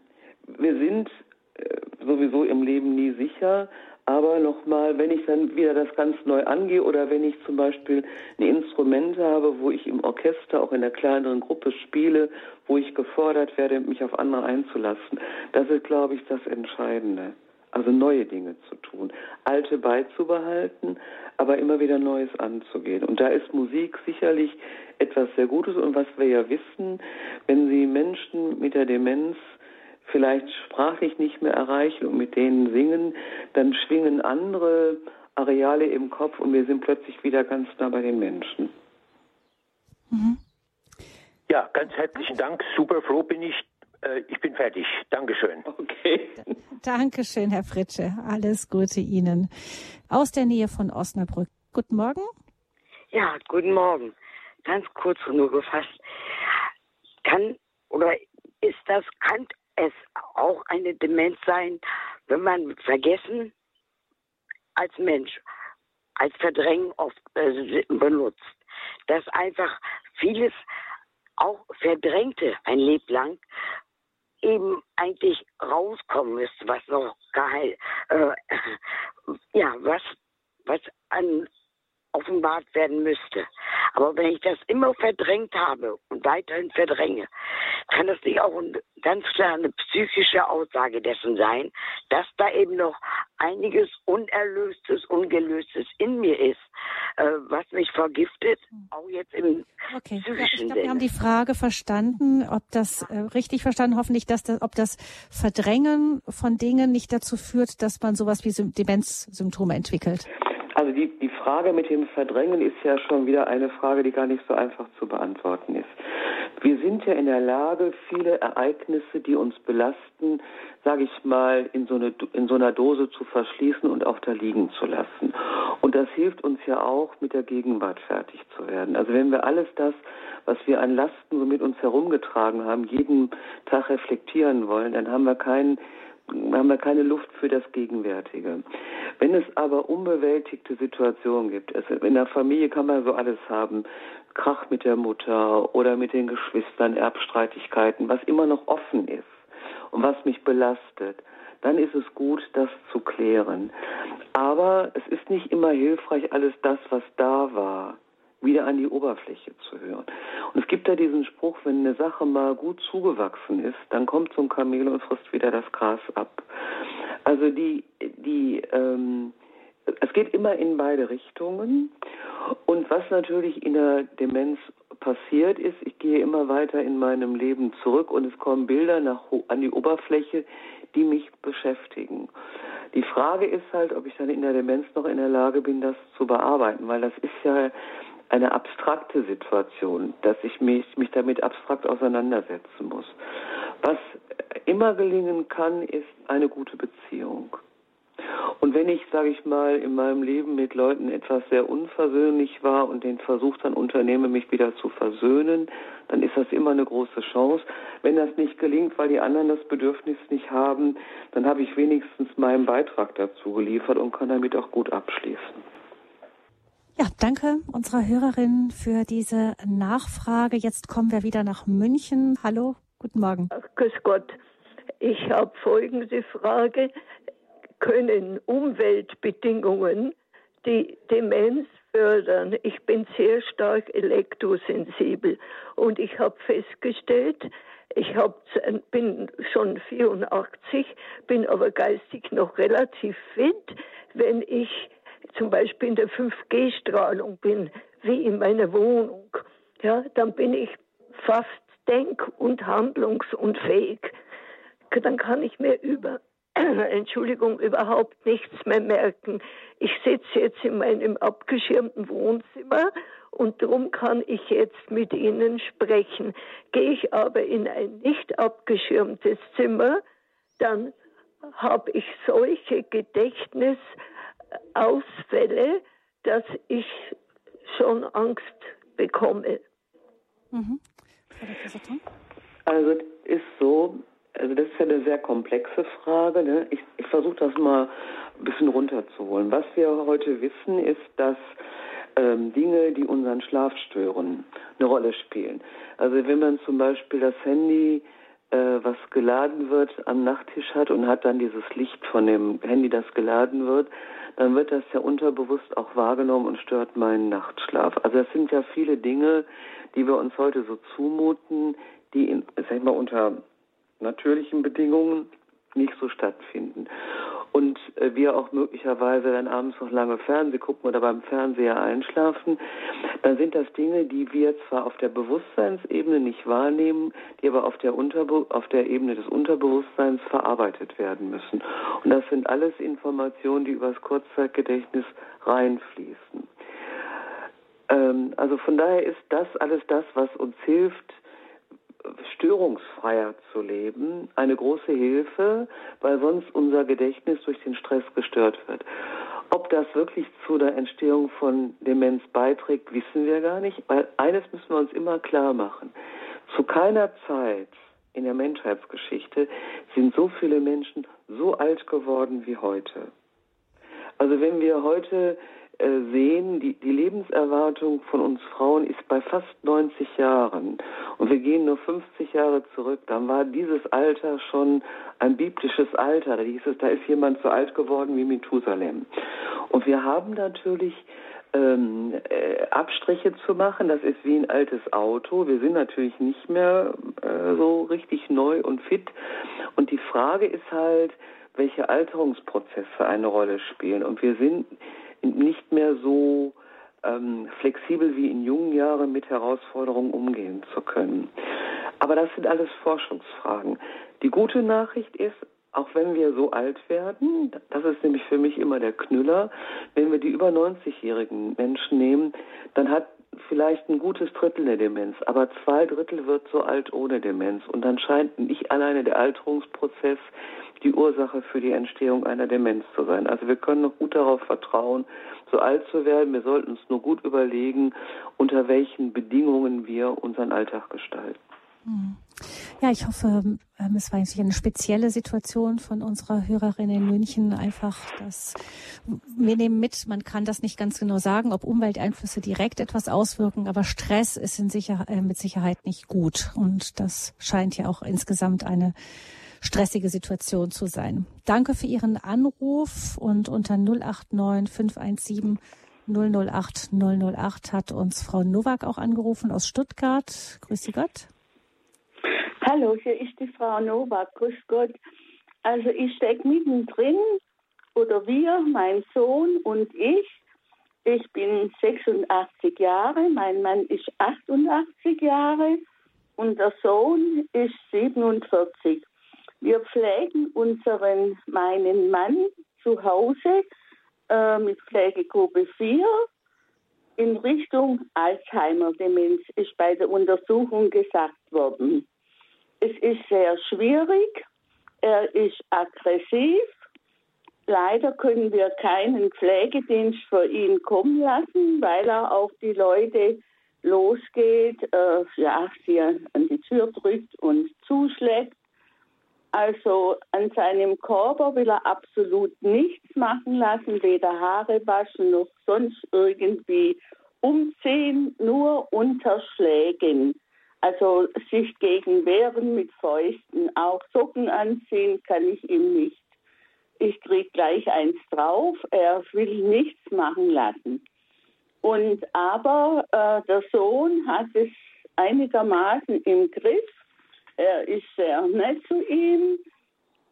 wir sind äh, sowieso im Leben nie sicher. Aber nochmal, wenn ich dann wieder das ganz neu angehe oder wenn ich zum Beispiel ein Instrument habe, wo ich im Orchester, auch in einer kleineren Gruppe spiele, wo ich gefordert werde, mich auf andere einzulassen, das ist, glaube ich, das Entscheidende. Also neue Dinge zu tun, alte beizubehalten, aber immer wieder Neues anzugehen. Und da ist Musik sicherlich etwas sehr Gutes. Und was wir ja wissen, wenn Sie Menschen mit der Demenz vielleicht sprachlich nicht mehr erreichen und mit denen singen, dann schwingen andere Areale im Kopf und wir sind plötzlich wieder ganz nah bei den Menschen. Mhm. Ja, ganz herzlichen Dank. Super froh bin ich. Äh, ich bin fertig. Dankeschön. Okay. Dankeschön, Herr Fritsche. Alles Gute Ihnen. Aus der Nähe von Osnabrück. Guten Morgen. Ja, guten Morgen. Ganz kurz nur gefasst. Kann oder ist das, kann es auch eine Demenz sein, wenn man vergessen als Mensch, als Verdrängen oft äh, benutzt, dass einfach vieles auch Verdrängte ein Leben lang eben eigentlich rauskommen müsste, was noch geil, äh, ja, was, was an offenbart werden müsste. Aber wenn ich das immer verdrängt habe und weiterhin verdränge, kann das nicht auch ganz klar eine psychische Aussage dessen sein, dass da eben noch einiges Unerlöstes, Ungelöstes in mir ist, äh, was mich vergiftet, auch jetzt im okay. psychischen ja, ich glaube, wir haben die Frage verstanden, ob das äh, richtig verstanden, hoffentlich, dass das, ob das Verdrängen von Dingen nicht dazu führt, dass man sowas wie Demenzsymptome entwickelt. Also die, die Frage mit dem Verdrängen ist ja schon wieder eine Frage, die gar nicht so einfach zu beantworten ist. Wir sind ja in der Lage, viele Ereignisse, die uns belasten, sage ich mal, in so, eine, in so einer Dose zu verschließen und auch da liegen zu lassen. Und das hilft uns ja auch, mit der Gegenwart fertig zu werden. Also wenn wir alles das, was wir an Lasten so mit uns herumgetragen haben, jeden Tag reflektieren wollen, dann haben wir keinen haben wir keine Luft für das Gegenwärtige. Wenn es aber unbewältigte Situationen gibt, also in der Familie kann man so alles haben, Krach mit der Mutter oder mit den Geschwistern, Erbstreitigkeiten, was immer noch offen ist und was mich belastet, dann ist es gut, das zu klären. Aber es ist nicht immer hilfreich, alles das, was da war, wieder an die Oberfläche zu hören. Und es gibt da diesen Spruch, wenn eine Sache mal gut zugewachsen ist, dann kommt so ein Kamel und frisst wieder das Gras ab. Also die, die, ähm, es geht immer in beide Richtungen. Und was natürlich in der Demenz passiert ist, ich gehe immer weiter in meinem Leben zurück und es kommen Bilder nach, an die Oberfläche, die mich beschäftigen. Die Frage ist halt, ob ich dann in der Demenz noch in der Lage bin, das zu bearbeiten, weil das ist ja eine abstrakte Situation, dass ich mich, mich damit abstrakt auseinandersetzen muss. Was immer gelingen kann, ist eine gute Beziehung. Und wenn ich, sage ich mal, in meinem Leben mit Leuten etwas sehr unversöhnlich war und den Versuch dann unternehme, mich wieder zu versöhnen, dann ist das immer eine große Chance. Wenn das nicht gelingt, weil die anderen das Bedürfnis nicht haben, dann habe ich wenigstens meinen Beitrag dazu geliefert und kann damit auch gut abschließen. Ja, danke unserer Hörerin für diese Nachfrage. Jetzt kommen wir wieder nach München. Hallo, guten Morgen. Grüß Gott. Ich habe folgende Frage können Umweltbedingungen die Demenz fördern. Ich bin sehr stark elektrosensibel und ich habe festgestellt, ich hab, bin schon 84, bin aber geistig noch relativ fit, wenn ich zum Beispiel in der 5G-Strahlung bin, wie in meiner Wohnung, ja, dann bin ich fast denk- und handlungsunfähig. Dann kann ich mir über Entschuldigung, überhaupt nichts mehr merken. Ich sitze jetzt in meinem abgeschirmten Wohnzimmer und darum kann ich jetzt mit Ihnen sprechen. Gehe ich aber in ein nicht abgeschirmtes Zimmer, dann habe ich solche Gedächtnisausfälle, dass ich schon Angst bekomme. Mhm. Also ist so, also das ist ja eine sehr komplexe Frage. Ne? Ich, ich versuche das mal ein bisschen runterzuholen. Was wir heute wissen, ist, dass ähm, Dinge, die unseren Schlaf stören, eine Rolle spielen. Also wenn man zum Beispiel das Handy, äh, was geladen wird, am Nachttisch hat und hat dann dieses Licht von dem Handy, das geladen wird, dann wird das ja unterbewusst auch wahrgenommen und stört meinen Nachtschlaf. Also das sind ja viele Dinge, die wir uns heute so zumuten, die in, sag ich mal, unter natürlichen Bedingungen nicht so stattfinden. Und äh, wir auch möglicherweise dann abends noch lange Fernsehen gucken oder beim Fernseher einschlafen, dann sind das Dinge, die wir zwar auf der Bewusstseinsebene nicht wahrnehmen, die aber auf der, Unterbe auf der Ebene des Unterbewusstseins verarbeitet werden müssen. Und das sind alles Informationen, die übers Kurzzeitgedächtnis reinfließen. Ähm, also von daher ist das alles das, was uns hilft, störungsfreier zu leben, eine große Hilfe, weil sonst unser Gedächtnis durch den Stress gestört wird. Ob das wirklich zu der Entstehung von Demenz beiträgt, wissen wir gar nicht, weil eines müssen wir uns immer klar machen. Zu keiner Zeit in der Menschheitsgeschichte sind so viele Menschen so alt geworden wie heute. Also wenn wir heute sehen, die, die Lebenserwartung von uns Frauen ist bei fast 90 Jahren. Und wir gehen nur 50 Jahre zurück. Dann war dieses Alter schon ein biblisches Alter. Da hieß es, da ist jemand so alt geworden wie Methusalem. Und wir haben natürlich ähm, äh, Abstriche zu machen. Das ist wie ein altes Auto. Wir sind natürlich nicht mehr äh, so richtig neu und fit. Und die Frage ist halt, welche Alterungsprozesse eine Rolle spielen. Und wir sind nicht mehr so ähm, flexibel wie in jungen Jahren mit Herausforderungen umgehen zu können. Aber das sind alles Forschungsfragen. Die gute Nachricht ist, auch wenn wir so alt werden, das ist nämlich für mich immer der Knüller, wenn wir die über 90-jährigen Menschen nehmen, dann hat vielleicht ein gutes Drittel eine Demenz, aber zwei Drittel wird so alt ohne Demenz. Und dann scheint nicht alleine der Alterungsprozess die Ursache für die Entstehung einer Demenz zu sein. Also wir können noch gut darauf vertrauen, so alt zu werden. Wir sollten uns nur gut überlegen, unter welchen Bedingungen wir unseren Alltag gestalten. Ja, ich hoffe, ähm, es war eigentlich eine spezielle Situation von unserer Hörerin in München. Einfach, dass wir nehmen mit, man kann das nicht ganz genau sagen, ob Umwelteinflüsse direkt etwas auswirken, aber Stress ist in Sicher äh, mit Sicherheit nicht gut. Und das scheint ja auch insgesamt eine stressige Situation zu sein. Danke für Ihren Anruf und unter 089 517 008 008 hat uns Frau Nowak auch angerufen aus Stuttgart. Grüße Gott. Hallo, hier ist die Frau Nowak. Grüß Gott. Also ich stecke mittendrin, oder wir, mein Sohn und ich, Ich bin 86 Jahre, mein Mann ist 88 Jahre und der Sohn ist 47. Wir pflegen unseren, meinen Mann zu Hause äh, mit Pflegegruppe 4 in Richtung Alzheimer-Demenz, ist bei der Untersuchung gesagt worden. Es ist sehr schwierig, er ist aggressiv, Leider können wir keinen Pflegedienst für ihn kommen lassen, weil er auf die Leute losgeht, äh, ja, sie an die Tür drückt und zuschlägt. Also an seinem Körper will er absolut nichts machen lassen, weder Haare waschen noch sonst irgendwie umziehen, nur unterschlägen. Also sich gegen wehren mit Fäusten, auch Socken anziehen kann ich ihm nicht ich kriege gleich eins drauf, er will nichts machen lassen. Und aber äh, der Sohn hat es einigermaßen im Griff. Er ist sehr nett zu ihm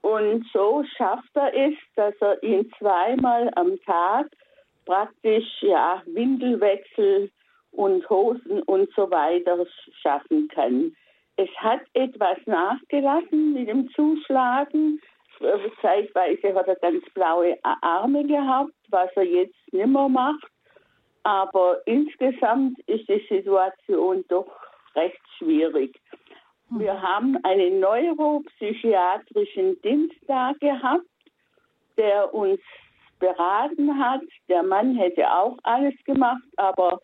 und so schafft er es, dass er ihn zweimal am Tag praktisch ja Windelwechsel und Hosen und so weiter schaffen kann. Es hat etwas nachgelassen mit dem Zuschlagen, zeitweise hat er ganz blaue Arme gehabt, was er jetzt nicht mehr macht. Aber insgesamt ist die Situation doch recht schwierig. Wir hm. haben einen neuropsychiatrischen Dienst da gehabt, der uns beraten hat. Der Mann hätte auch alles gemacht, aber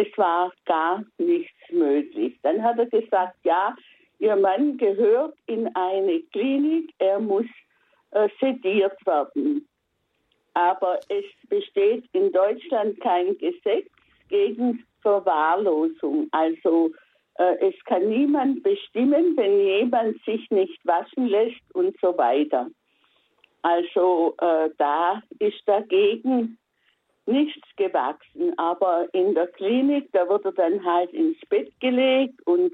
es war gar nichts möglich. Dann hat er gesagt, ja, Ihr Mann gehört in eine Klinik, er muss äh, sediert werden. Aber es besteht in Deutschland kein Gesetz gegen Verwahrlosung. Also äh, es kann niemand bestimmen, wenn jemand sich nicht waschen lässt und so weiter. Also äh, da ist dagegen nichts gewachsen. Aber in der Klinik, da wird er dann halt ins Bett gelegt und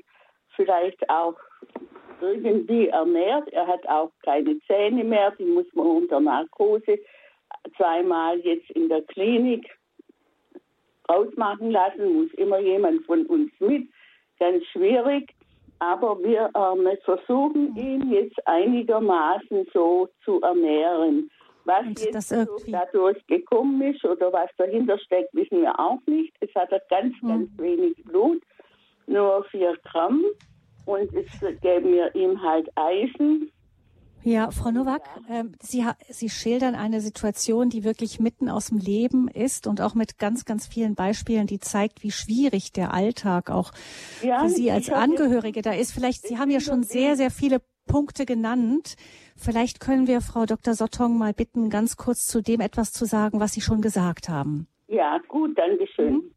vielleicht auch irgendwie ernährt. Er hat auch keine Zähne mehr, die muss man unter Narkose zweimal jetzt in der Klinik rausmachen lassen, muss immer jemand von uns mit. Ganz schwierig, aber wir äh, versuchen ihn jetzt einigermaßen so zu ernähren. Was Und jetzt dadurch gekommen ist oder was dahinter steckt, wissen wir auch nicht. Es hat ganz, hm. ganz wenig Blut, nur vier Gramm und es geben mir ihm halt Eisen. Ja, Frau Nowak, äh, Sie, Sie schildern eine Situation, die wirklich mitten aus dem Leben ist und auch mit ganz, ganz vielen Beispielen, die zeigt, wie schwierig der Alltag auch ja, für Sie als Angehörige da ist. Vielleicht, Sie haben ja schon sehr, sehr viele Punkte genannt. Vielleicht können wir Frau Dr. Sottong mal bitten, ganz kurz zu dem etwas zu sagen, was Sie schon gesagt haben. Ja, gut, danke schön. Mhm.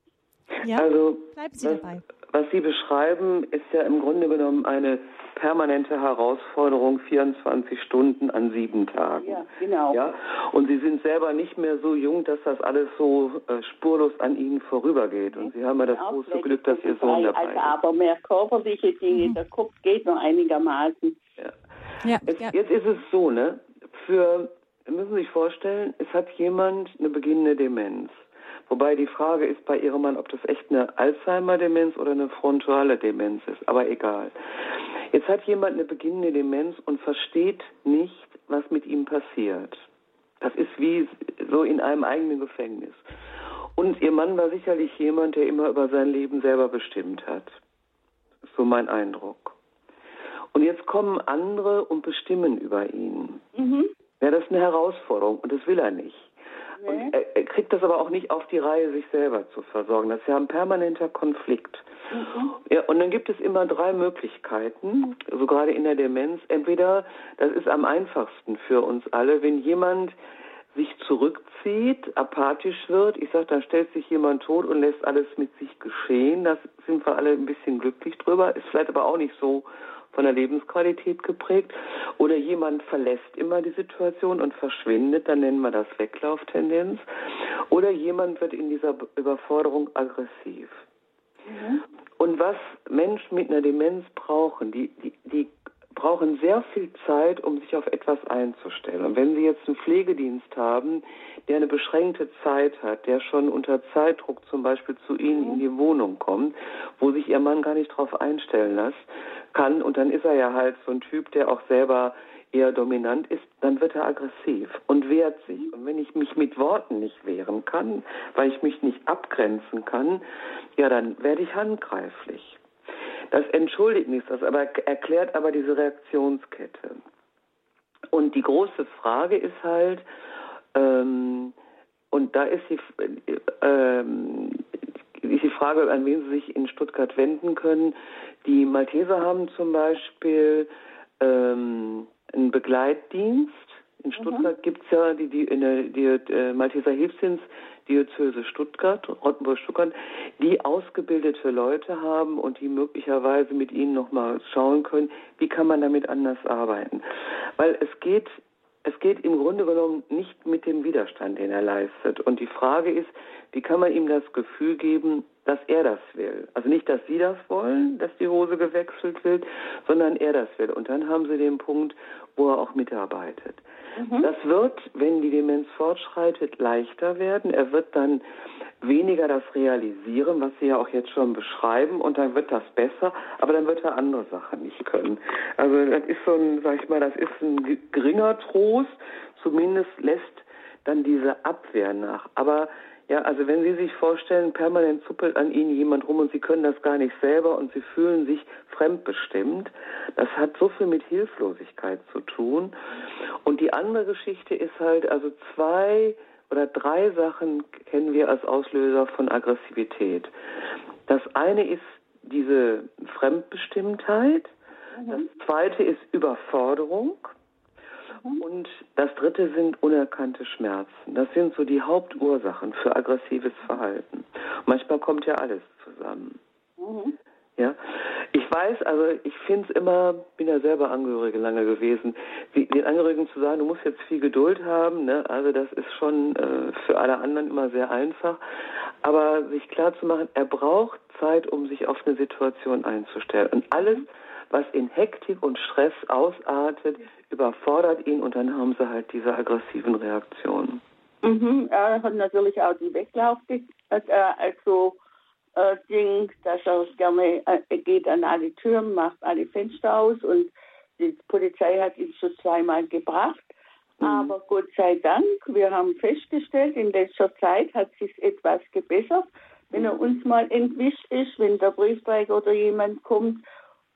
Ja, also, bleiben Sie dabei was Sie beschreiben, ist ja im Grunde genommen eine permanente Herausforderung, 24 Stunden an sieben Tagen. Ja, genau. Ja? Und Sie sind selber nicht mehr so jung, dass das alles so äh, spurlos an Ihnen vorübergeht. Und Sie haben ja das große Glück, dass Ihr Sohn dabei also, ist. Aber mehr körperliche Dinge, mhm. der Kopf geht noch einigermaßen. Ja. Jetzt, ja. jetzt ist es so, ne? Für, müssen Sie sich vorstellen, es hat jemand eine beginnende Demenz. Wobei die Frage ist bei ihrem Mann, ob das echt eine Alzheimer-Demenz oder eine frontale Demenz ist. Aber egal. Jetzt hat jemand eine beginnende Demenz und versteht nicht, was mit ihm passiert. Das ist wie so in einem eigenen Gefängnis. Und ihr Mann war sicherlich jemand, der immer über sein Leben selber bestimmt hat. So mein Eindruck. Und jetzt kommen andere und bestimmen über ihn. Mhm. Ja, das ist eine Herausforderung und das will er nicht. Und er, er, kriegt das aber auch nicht auf die Reihe, sich selber zu versorgen. Das ist ja ein permanenter Konflikt. Mhm. Ja, und dann gibt es immer drei Möglichkeiten, so gerade in der Demenz. Entweder, das ist am einfachsten für uns alle, wenn jemand sich zurückzieht, apathisch wird. Ich sage, dann stellt sich jemand tot und lässt alles mit sich geschehen. Das sind wir alle ein bisschen glücklich drüber. Ist vielleicht aber auch nicht so von der Lebensqualität geprägt. Oder jemand verlässt immer die Situation und verschwindet, dann nennen wir das Weglauftendenz. Oder jemand wird in dieser Überforderung aggressiv. Mhm. Und was Menschen mit einer Demenz brauchen, die, die, die brauchen sehr viel Zeit, um sich auf etwas einzustellen. Und wenn Sie jetzt einen Pflegedienst haben, der eine beschränkte Zeit hat, der schon unter Zeitdruck zum Beispiel zu Ihnen in die Wohnung kommt, wo sich Ihr Mann gar nicht darauf einstellen lässt, kann, und dann ist er ja halt so ein Typ, der auch selber eher dominant ist, dann wird er aggressiv und wehrt sich. Und wenn ich mich mit Worten nicht wehren kann, weil ich mich nicht abgrenzen kann, ja, dann werde ich handgreiflich. Das entschuldigt nichts, das aber erklärt aber diese Reaktionskette. Und die große Frage ist halt, ähm, und da ist die, ähm, ist die Frage, an wen Sie sich in Stuttgart wenden können. Die Malteser haben zum Beispiel ähm, einen Begleitdienst. In Stuttgart mhm. gibt es ja die, die, in der, die, äh, Malteser Hilfsdienst Diözese Stuttgart, Rottenburg-Stuttgart, die ausgebildete Leute haben und die möglicherweise mit ihnen nochmal schauen können, wie kann man damit anders arbeiten. Weil es geht, es geht im Grunde genommen nicht mit dem Widerstand, den er leistet. Und die Frage ist, wie kann man ihm das Gefühl geben, dass er das will. Also nicht, dass Sie das wollen, dass die Hose gewechselt wird, sondern er das will. Und dann haben Sie den Punkt, wo er auch mitarbeitet. Mhm. Das wird, wenn die Demenz fortschreitet, leichter werden. Er wird dann weniger das realisieren, was Sie ja auch jetzt schon beschreiben, und dann wird das besser, aber dann wird er andere Sachen nicht können. Also das ist so ein, sag ich mal, das ist ein geringer Trost, zumindest lässt dann diese Abwehr nach. Aber ja, also wenn Sie sich vorstellen, permanent zuppelt an Ihnen jemand rum und Sie können das gar nicht selber und Sie fühlen sich fremdbestimmt, das hat so viel mit Hilflosigkeit zu tun. Und die andere Geschichte ist halt, also zwei oder drei Sachen kennen wir als Auslöser von Aggressivität. Das eine ist diese Fremdbestimmtheit. Mhm. Das zweite ist Überforderung. Mhm. Und das dritte sind unerkannte Schmerzen. Das sind so die Hauptursachen für aggressives Verhalten. Manchmal kommt ja alles zusammen. Mhm. Ja, ich weiß, also ich finde es immer, bin ja selber Angehörige lange gewesen, den Angehörigen zu sagen, du musst jetzt viel Geduld haben, ne? also das ist schon äh, für alle anderen immer sehr einfach, aber sich klar zu machen, er braucht Zeit, um sich auf eine Situation einzustellen und alles, was in Hektik und Stress ausartet, überfordert ihn und dann haben sie halt diese aggressiven Reaktionen. Mhm, er hat natürlich auch die Weglauf, also äh, Ding, dass er gerne äh, geht an alle Türen, macht alle Fenster aus und die Polizei hat ihn schon zweimal gebracht. Mhm. Aber Gott sei Dank, wir haben festgestellt, in letzter Zeit hat sich etwas gebessert. Wenn er uns mal entwischt ist, wenn der Briefträger oder jemand kommt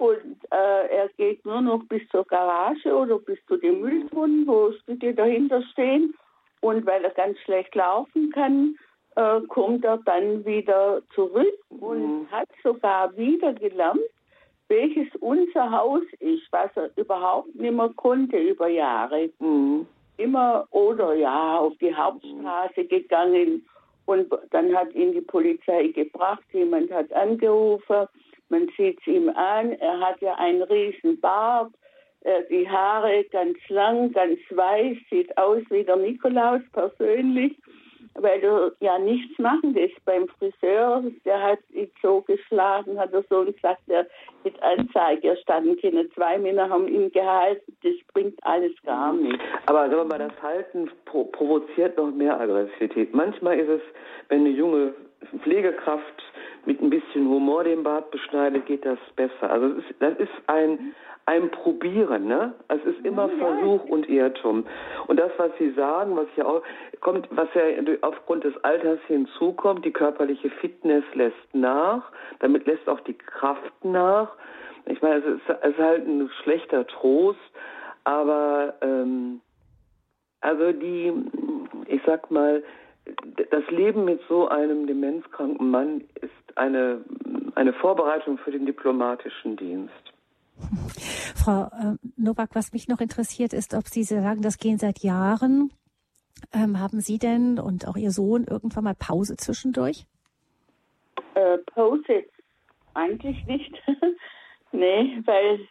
und äh, er geht nur noch bis zur Garage oder bis zu den Mülltonnen, wo Stücke dahinter stehen. Und weil er ganz schlecht laufen kann, äh, kommt er dann wieder zurück und mhm. hat sogar wieder gelernt, welches unser Haus ist, was er überhaupt nicht mehr konnte über Jahre. Mhm. Immer oder ja, auf die Hauptstraße gegangen und dann hat ihn die Polizei gebracht, jemand hat angerufen man sieht es ihm an, er hat ja einen riesen Bart, äh, die Haare ganz lang, ganz weiß, sieht aus wie der Nikolaus persönlich, weil er ja nichts machen lässt beim Friseur. Der hat ihn so geschlagen, hat er so gesagt, er mit Anzeige erstanden können. Zwei Männer haben ihn gehalten, das bringt alles gar nichts. Aber sagen wir mal, das Halten provoziert noch mehr Aggressivität. Manchmal ist es, wenn eine junge Pflegekraft mit ein bisschen Humor den Bart beschneidet, geht das besser. Also das ist, das ist ein, ein Probieren, ne? Es ist immer Versuch und Irrtum. Und das, was Sie sagen, was ja auch kommt, was ja aufgrund des Alters hinzukommt, die körperliche Fitness lässt nach, damit lässt auch die Kraft nach. Ich meine, es ist, es ist halt ein schlechter Trost, aber ähm, also die, ich sag mal, das Leben mit so einem demenzkranken Mann ist eine, eine Vorbereitung für den diplomatischen Dienst. Frau äh, Nowak, was mich noch interessiert ist, ob Sie sagen, das gehen seit Jahren. Ähm, haben Sie denn und auch Ihr Sohn irgendwann mal Pause zwischendurch? Äh, Pause eigentlich nicht. nee, weil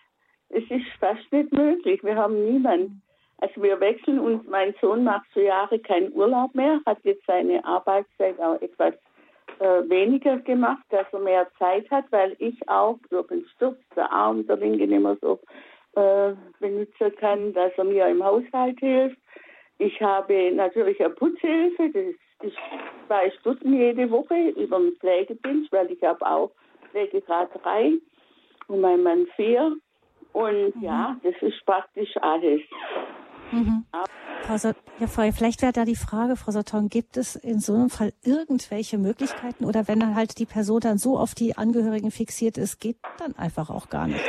es ist fast nicht möglich. Wir haben niemanden. Also wir wechseln uns. Mein Sohn macht für Jahre keinen Urlaub mehr, hat jetzt seine Arbeitszeit auch etwas äh, weniger gemacht, dass er mehr Zeit hat, weil ich auch durch den Sturz, der Arm, der linke nicht mehr so äh, benutzen kann, dass er mir im Haushalt hilft. Ich habe natürlich eine Putzhilfe, das ist zwei Stunden jede Woche über den Pflegedienst, weil ich habe auch Pflegegrad 3 und mein Mann 4. Und mhm. ja, das ist praktisch alles. Mhm. Frau so ja, vielleicht wäre da die Frage, Frau Soton, gibt es in so einem Fall irgendwelche Möglichkeiten oder wenn halt die Person dann so auf die Angehörigen fixiert ist, geht dann einfach auch gar nichts?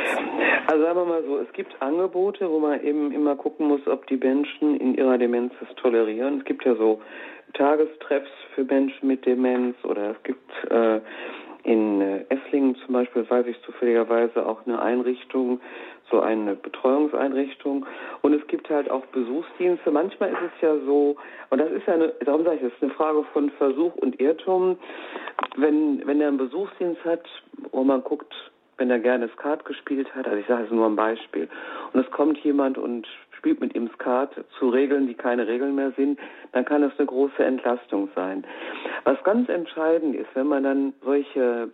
Also sagen wir mal so, es gibt Angebote, wo man eben immer gucken muss, ob die Menschen in ihrer Demenz das tolerieren. Es gibt ja so Tagestreffs für Menschen mit Demenz oder es gibt äh, in äh, Esslingen zum Beispiel, weiß ich zufälligerweise, auch eine Einrichtung, so eine Betreuungseinrichtung. Und es gibt halt auch Besuchsdienste. Manchmal ist es ja so, und das ist ja eine, darum sage ich, das ist eine Frage von Versuch und Irrtum. Wenn, wenn er einen Besuchsdienst hat, wo man guckt, wenn er gerne Skat gespielt hat, also ich sage es nur ein Beispiel, und es kommt jemand und spielt mit ihm Skat zu Regeln, die keine Regeln mehr sind, dann kann das eine große Entlastung sein. Was ganz entscheidend ist, wenn man dann solche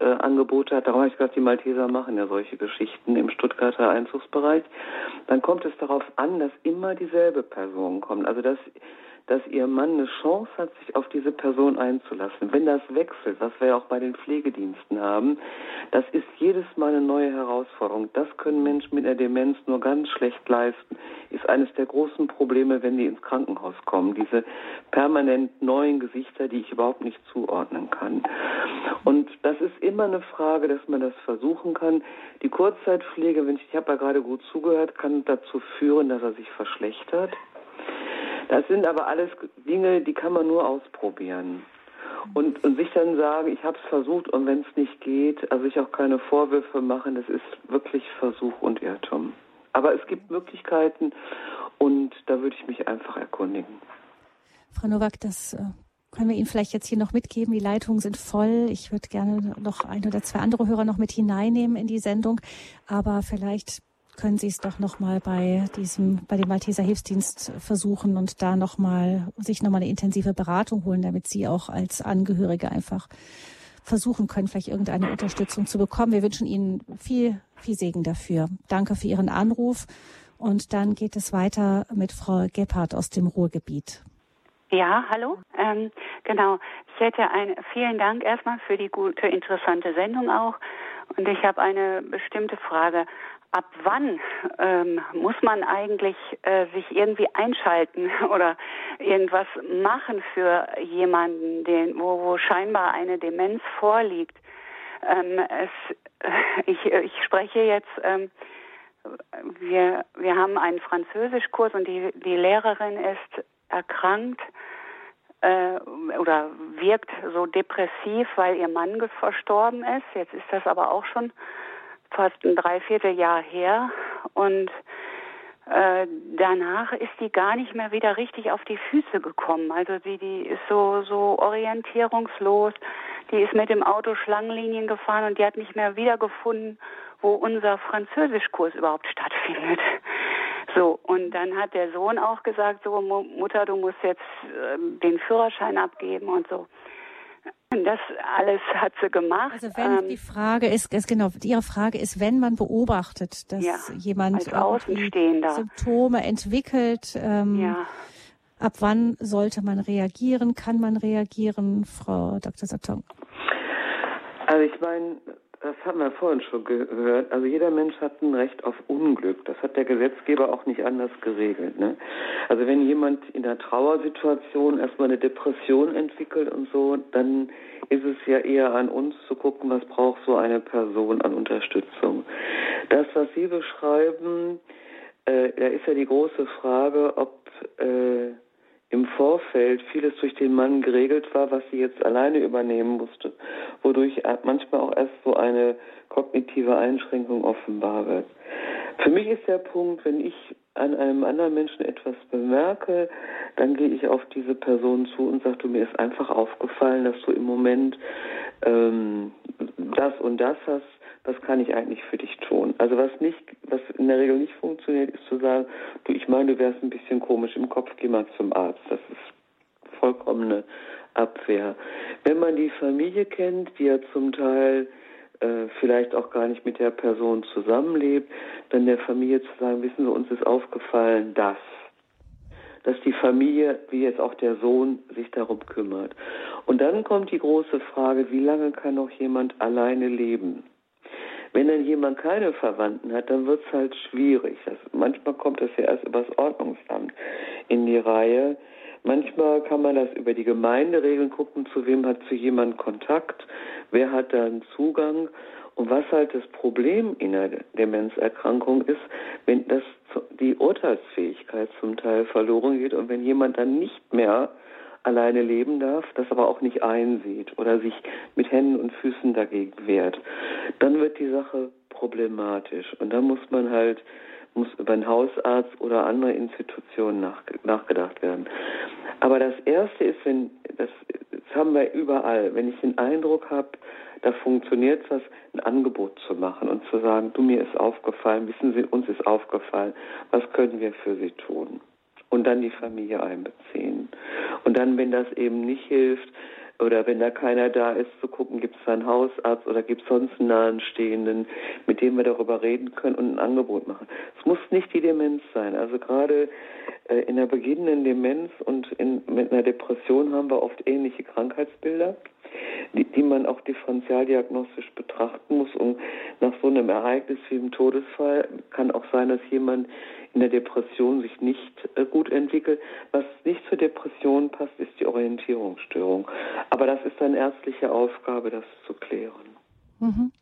Besuchsangebote hat, darum habe ich gesagt, die Malteser machen ja solche Geschichten im Stuttgarter Einzugsbereich, dann kommt es darauf an, dass immer dieselbe Person kommt. Also dass dass ihr Mann eine Chance hat, sich auf diese Person einzulassen. Wenn das wechselt, was wir ja auch bei den Pflegediensten haben, das ist jedes Mal eine neue Herausforderung. Das können Menschen mit einer Demenz nur ganz schlecht leisten. Ist eines der großen Probleme, wenn die ins Krankenhaus kommen. Diese permanent neuen Gesichter, die ich überhaupt nicht zuordnen kann. Und das ist immer eine Frage, dass man das versuchen kann. Die Kurzzeitpflege, wenn ich, ich habe ja gerade gut zugehört, kann dazu führen, dass er sich verschlechtert. Das sind aber alles Dinge, die kann man nur ausprobieren. Und, und sich dann sagen, ich habe es versucht und wenn es nicht geht, also ich auch keine Vorwürfe machen, das ist wirklich Versuch und Irrtum. Aber es gibt Möglichkeiten und da würde ich mich einfach erkundigen. Frau Nowak, das äh, können wir Ihnen vielleicht jetzt hier noch mitgeben. Die Leitungen sind voll. Ich würde gerne noch ein oder zwei andere Hörer noch mit hineinnehmen in die Sendung. Aber vielleicht können Sie es doch noch mal bei diesem, bei dem Malteser Hilfsdienst versuchen und da noch mal sich noch mal eine intensive Beratung holen, damit Sie auch als Angehörige einfach versuchen können, vielleicht irgendeine Unterstützung zu bekommen. Wir wünschen Ihnen viel, viel Segen dafür. Danke für Ihren Anruf. Und dann geht es weiter mit Frau Gebhardt aus dem Ruhrgebiet. Ja, hallo. Ähm, genau. Ich hätte ein, vielen Dank erstmal für die gute, interessante Sendung auch. Und ich habe eine bestimmte Frage ab wann ähm, muss man eigentlich äh, sich irgendwie einschalten oder irgendwas machen für jemanden, den, wo, wo scheinbar eine Demenz vorliegt? Ähm, es, äh, ich, ich spreche jetzt, ähm, wir, wir haben einen Französischkurs und die, die Lehrerin ist erkrankt äh, oder wirkt so depressiv, weil ihr Mann verstorben ist. Jetzt ist das aber auch schon fast ein Dreivierteljahr her und äh, danach ist die gar nicht mehr wieder richtig auf die Füße gekommen. Also sie, die ist so, so orientierungslos. Die ist mit dem Auto Schlangenlinien gefahren und die hat nicht mehr wiedergefunden, wo unser Französischkurs überhaupt stattfindet. So, und dann hat der Sohn auch gesagt, so, Mutter, du musst jetzt äh, den Führerschein abgeben und so. Das alles hat sie gemacht. Also wenn ähm, die Frage ist, ist, genau, Ihre Frage ist, wenn man beobachtet, dass ja, jemand Symptome entwickelt, ähm, ja. ab wann sollte man reagieren? Kann man reagieren, Frau Dr. Satong? Also ich meine, das haben wir vorhin schon gehört. Also jeder Mensch hat ein Recht auf Unglück. Das hat der Gesetzgeber auch nicht anders geregelt. Ne? Also wenn jemand in einer Trauersituation erstmal eine Depression entwickelt und so, dann ist es ja eher an uns zu gucken, was braucht so eine Person an Unterstützung. Das, was Sie beschreiben, äh, da ist ja die große Frage, ob äh, im Vorfeld vieles durch den Mann geregelt war, was sie jetzt alleine übernehmen musste, wodurch manchmal auch erst so eine kognitive Einschränkung offenbar wird. Für mich ist der Punkt, wenn ich an einem anderen Menschen etwas bemerke, dann gehe ich auf diese Person zu und sage, du, mir ist einfach aufgefallen, dass du im Moment ähm, das und das hast was kann ich eigentlich für dich tun? Also was nicht, was in der Regel nicht funktioniert, ist zu sagen, du, ich meine, du wärst ein bisschen komisch im Kopf, geh mal zum Arzt. Das ist vollkommene Abwehr. Wenn man die Familie kennt, die ja zum Teil äh, vielleicht auch gar nicht mit der Person zusammenlebt, dann der Familie zu sagen, wissen Sie, uns ist aufgefallen, dass dass die Familie, wie jetzt auch der Sohn, sich darum kümmert. Und dann kommt die große Frage, wie lange kann noch jemand alleine leben? Wenn dann jemand keine Verwandten hat, dann wird es halt schwierig. Das, manchmal kommt das ja erst übers Ordnungsamt in die Reihe. Manchmal kann man das über die Gemeinde regeln, gucken, zu wem hat zu jemand Kontakt, wer hat da einen Zugang. Und was halt das Problem in der Demenzerkrankung ist, wenn das die Urteilsfähigkeit zum Teil verloren geht und wenn jemand dann nicht mehr alleine leben darf, das aber auch nicht einsieht oder sich mit Händen und Füßen dagegen wehrt, dann wird die Sache problematisch. Und dann muss man halt muss über einen Hausarzt oder andere Institutionen nach, nachgedacht werden. Aber das Erste ist, wenn das, das haben wir überall, wenn ich den Eindruck habe, da funktioniert was, ein Angebot zu machen und zu sagen, du mir ist aufgefallen, wissen Sie, uns ist aufgefallen, was können wir für Sie tun? Und dann die Familie einbeziehen. Und dann, wenn das eben nicht hilft, oder wenn da keiner da ist, zu gucken, gibt es da einen Hausarzt oder gibt es sonst einen Nahestehenden, mit dem wir darüber reden können und ein Angebot machen. Es muss nicht die Demenz sein. Also gerade äh, in der beginnenden Demenz und in, mit einer Depression haben wir oft ähnliche Krankheitsbilder, die, die man auch differenzialdiagnostisch betrachten muss. Und nach so einem Ereignis wie im Todesfall kann auch sein, dass jemand in der Depression sich nicht äh, gut entwickelt. Was nicht zur Depression passt, ist die Orientierungsstörung. Aber das ist dann ärztliche Aufgabe, das zu klären. Mhm.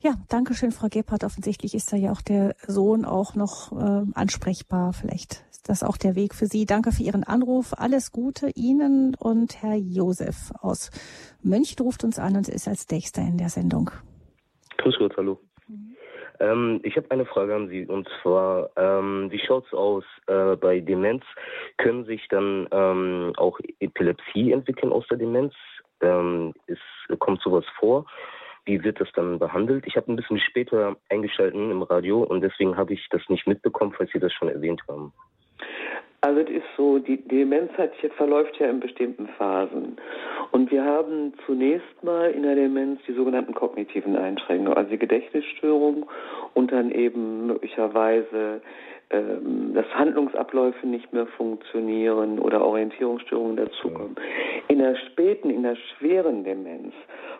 Ja, danke schön, Frau Gebhardt. Offensichtlich ist da ja auch der Sohn auch noch äh, ansprechbar. Vielleicht ist das auch der Weg für Sie. Danke für Ihren Anruf. Alles Gute Ihnen und Herr Josef aus Mönch ruft uns an und ist als nächster in der Sendung. Grüß Gott, hallo. Ähm, ich habe eine Frage an Sie und zwar, ähm, wie schaut es aus äh, bei Demenz? Können sich dann ähm, auch Epilepsie entwickeln aus der Demenz? Ähm, ist, kommt sowas vor? Wie wird das dann behandelt? Ich habe ein bisschen später eingeschaltet im Radio und deswegen habe ich das nicht mitbekommen, falls Sie das schon erwähnt haben. Also es ist so, die Demenz hat, verläuft ja in bestimmten Phasen. Und wir haben zunächst mal in der Demenz die sogenannten kognitiven Einschränkungen, also die Gedächtnisstörung und dann eben möglicherweise ähm, dass Handlungsabläufe nicht mehr funktionieren oder Orientierungsstörungen dazukommen. In der späten, in der schweren Demenz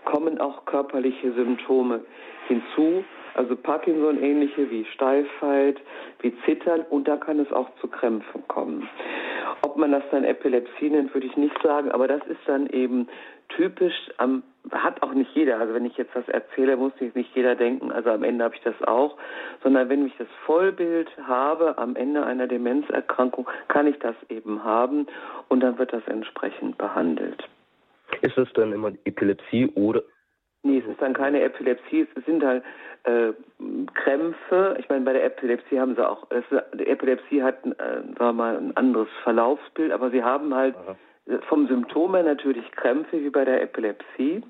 kommen auch körperliche Symptome hinzu, also Parkinson-ähnliche wie Steifheit, wie Zittern und da kann es auch zu Krämpfen kommen. Ob man das dann Epilepsie nennt, würde ich nicht sagen, aber das ist dann eben typisch, ähm, hat auch nicht jeder. Also wenn ich jetzt das erzähle, muss nicht jeder denken, also am Ende habe ich das auch, sondern wenn ich das Vollbild habe am Ende einer Demenzerkrankung, kann ich das eben haben und dann wird das entsprechend behandelt. Ist es dann immer Epilepsie oder Nee, es ist dann keine Epilepsie, es sind halt äh, Krämpfe. Ich meine, bei der Epilepsie haben sie auch, das, die Epilepsie hat äh, sagen wir mal, ein anderes Verlaufsbild, aber sie haben halt Aha. vom Symptom her natürlich Krämpfe wie bei der Epilepsie,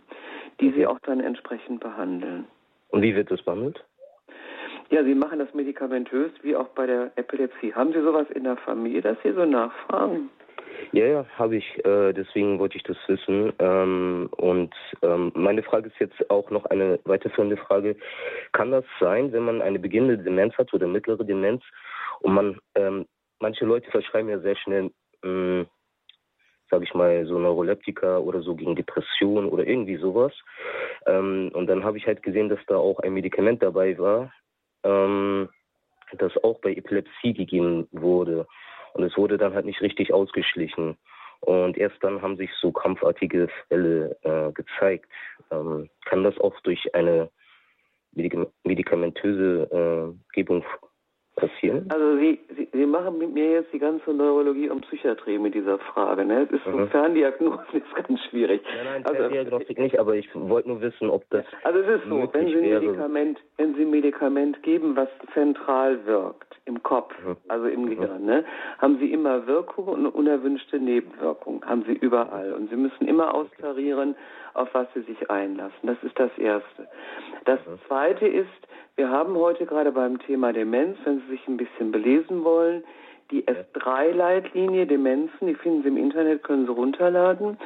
die okay. sie auch dann entsprechend behandeln. Und wie wird das behandelt? Ja, Sie machen das medikamentös wie auch bei der Epilepsie. Haben Sie sowas in der Familie, dass Sie so nachfragen? Ja, ja, habe ich. Äh, deswegen wollte ich das wissen. Ähm, und ähm, meine Frage ist jetzt auch noch eine weiterführende Frage. Kann das sein, wenn man eine beginnende Demenz hat oder mittlere Demenz und man, ähm, manche Leute verschreiben ja sehr schnell, ähm, sage ich mal, so Neuroleptika oder so gegen Depressionen oder irgendwie sowas. Ähm, und dann habe ich halt gesehen, dass da auch ein Medikament dabei war, ähm, das auch bei Epilepsie gegeben wurde. Und es wurde dann halt nicht richtig ausgeschlichen. Und erst dann haben sich so krampfartige Fälle äh, gezeigt. Ähm, kann das auch durch eine medikamentöse äh, Gebung passieren? Also Sie, Sie, Sie, machen mit mir jetzt die ganze Neurologie und Psychiatrie mit dieser Frage. Ne? Es ist mhm. so Ferndiagnose ist ganz schwierig. Nein, nein, also, Ferndiagnostik nicht, aber ich wollte nur wissen, ob das. Also es ist so, wenn Sie, Medikament, wenn Sie ein Medikament geben, was zentral wirkt im Kopf, also im Gehirn, ne, haben sie immer Wirkungen und unerwünschte Nebenwirkungen, haben sie überall. Und sie müssen immer austarieren, auf was sie sich einlassen. Das ist das Erste. Das Zweite ist, wir haben heute gerade beim Thema Demenz, wenn Sie sich ein bisschen belesen wollen, die S3-Leitlinie Demenzen, die finden Sie im Internet, können Sie runterladen.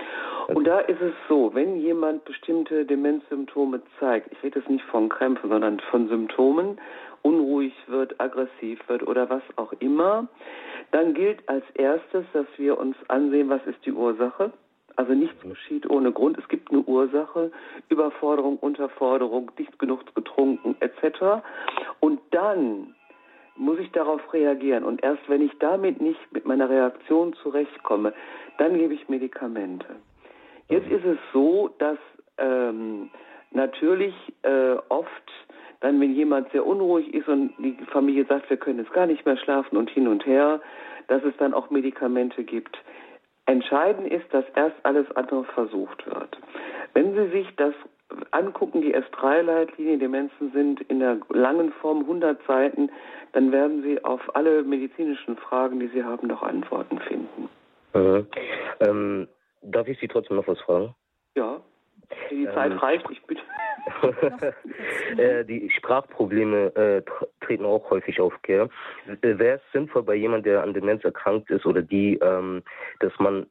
Und da ist es so, wenn jemand bestimmte Demenzsymptome zeigt, ich rede jetzt nicht von Krämpfen, sondern von Symptomen, unruhig wird, aggressiv wird oder was auch immer, dann gilt als erstes, dass wir uns ansehen, was ist die Ursache. Also nichts geschieht ohne Grund. Es gibt eine Ursache, Überforderung, Unterforderung, nicht genug getrunken etc. Und dann muss ich darauf reagieren. Und erst wenn ich damit nicht mit meiner Reaktion zurechtkomme, dann gebe ich Medikamente. Jetzt ist es so, dass ähm, natürlich äh, oft dann, wenn jemand sehr unruhig ist und die Familie sagt, wir können jetzt gar nicht mehr schlafen und hin und her, dass es dann auch Medikamente gibt. Entscheidend ist, dass erst alles andere versucht wird. Wenn Sie sich das angucken, die S3-Leitlinien, Demenzen sind in der langen Form 100 Seiten, dann werden Sie auf alle medizinischen Fragen, die Sie haben, noch Antworten finden. Mhm. Ähm, darf ich Sie trotzdem noch was fragen? Ja, die Zeit ähm, reicht, ich bitte. äh, die Sprachprobleme äh, treten auch häufig auf. Gell? Äh, Wäre es sinnvoll bei jemandem, der an Demenz erkrankt ist oder die, ähm, dass man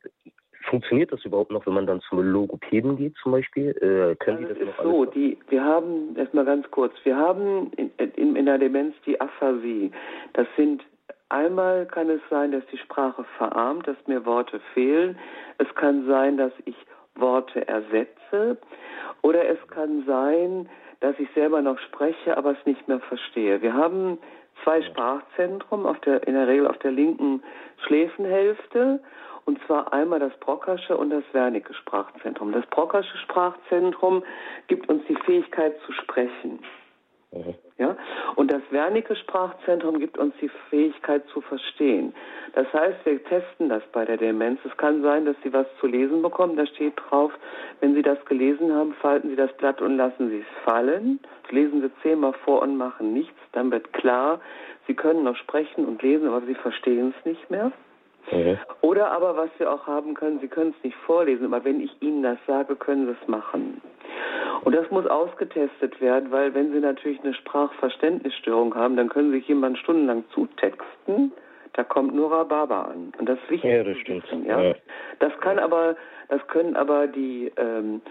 Funktioniert das überhaupt noch, wenn man dann zum Logopäden geht zum Beispiel? Äh, können also die das noch so, die, wir haben, erstmal ganz kurz, wir haben in, in, in der Demenz die Aphasie. Das sind Einmal kann es sein, dass die Sprache verarmt, dass mir Worte fehlen. Es kann sein, dass ich Worte ersetze. Oder es kann sein, dass ich selber noch spreche, aber es nicht mehr verstehe. Wir haben zwei Sprachzentren, auf der, in der Regel auf der linken Schläfenhälfte. Und zwar einmal das Brockersche und das Wernicke Sprachzentrum. Das Brockersche Sprachzentrum gibt uns die Fähigkeit zu sprechen. Ja? Und das Wernicke Sprachzentrum gibt uns die Fähigkeit zu verstehen. Das heißt, wir testen das bei der Demenz. Es kann sein, dass Sie was zu lesen bekommen. Da steht drauf, wenn Sie das gelesen haben, falten Sie das Blatt und lassen Sie es fallen. Lesen Sie zehnmal vor und machen nichts. Dann wird klar, Sie können noch sprechen und lesen, aber Sie verstehen es nicht mehr. Mhm. Oder aber, was Sie auch haben können, Sie können es nicht vorlesen, aber wenn ich Ihnen das sage, können Sie es machen. Und das muss ausgetestet werden, weil wenn Sie natürlich eine Sprachverständnisstörung haben, dann können Sie sich jemand stundenlang zutexten. Da kommt nur Rhabarber an. Und das ist wichtig. Ja, das stimmt. Wissen, ja? ja? Das kann aber, das können aber die, ähm,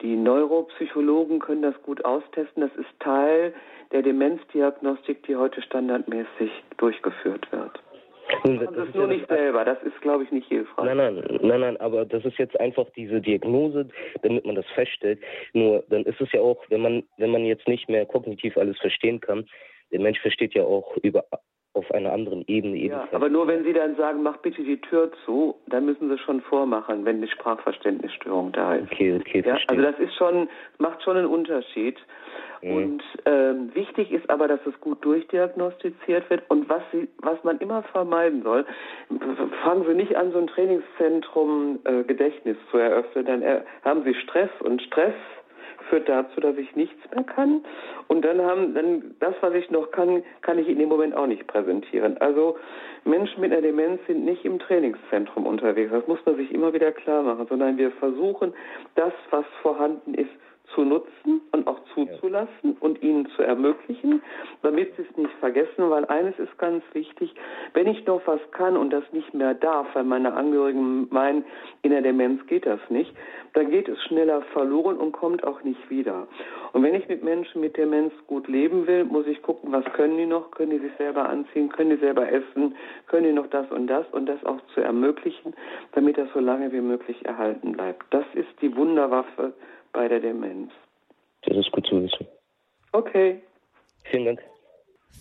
die Neuropsychologen können das gut austesten. Das ist Teil der Demenzdiagnostik, die heute standardmäßig durchgeführt wird. Nun, das, das ist nur ja nicht selber, das ist, glaube ich, nicht hilfreich. Nein, nein, nein, nein, aber das ist jetzt einfach diese Diagnose, damit man das feststellt. Nur dann ist es ja auch, wenn man, wenn man jetzt nicht mehr kognitiv alles verstehen kann, der Mensch versteht ja auch über auf einer anderen Ebene Ja, aber nur wenn Sie dann sagen, mach bitte die Tür zu, dann müssen Sie schon vormachen, wenn eine Sprachverständnisstörung da ist. Okay, okay, ja, Also das ist schon, macht schon einen Unterschied. Mhm. Und ähm, wichtig ist aber, dass es gut durchdiagnostiziert wird. Und was, Sie, was man immer vermeiden soll, fangen Sie nicht an, so ein Trainingszentrum äh, Gedächtnis zu eröffnen. Dann er, haben Sie Stress und Stress führt dazu, dass ich nichts mehr kann. Und dann haben, dann das, was ich noch kann, kann ich in dem Moment auch nicht präsentieren. Also Menschen mit einer Demenz sind nicht im Trainingszentrum unterwegs. Das muss man sich immer wieder klar machen, sondern wir versuchen, das, was vorhanden ist, zu nutzen und auch zuzulassen und ihnen zu ermöglichen, damit sie es nicht vergessen, weil eines ist ganz wichtig, wenn ich noch was kann und das nicht mehr darf, weil meine Angehörigen meinen, in der Demenz geht das nicht, dann geht es schneller verloren und kommt auch nicht wieder. Und wenn ich mit Menschen mit Demenz gut leben will, muss ich gucken, was können die noch, können die sich selber anziehen, können die selber essen, können die noch das und das und das auch zu ermöglichen, damit das so lange wie möglich erhalten bleibt. Das ist die Wunderwaffe bei der Demenz. Das ist gut zu wissen. Okay. Vielen Dank.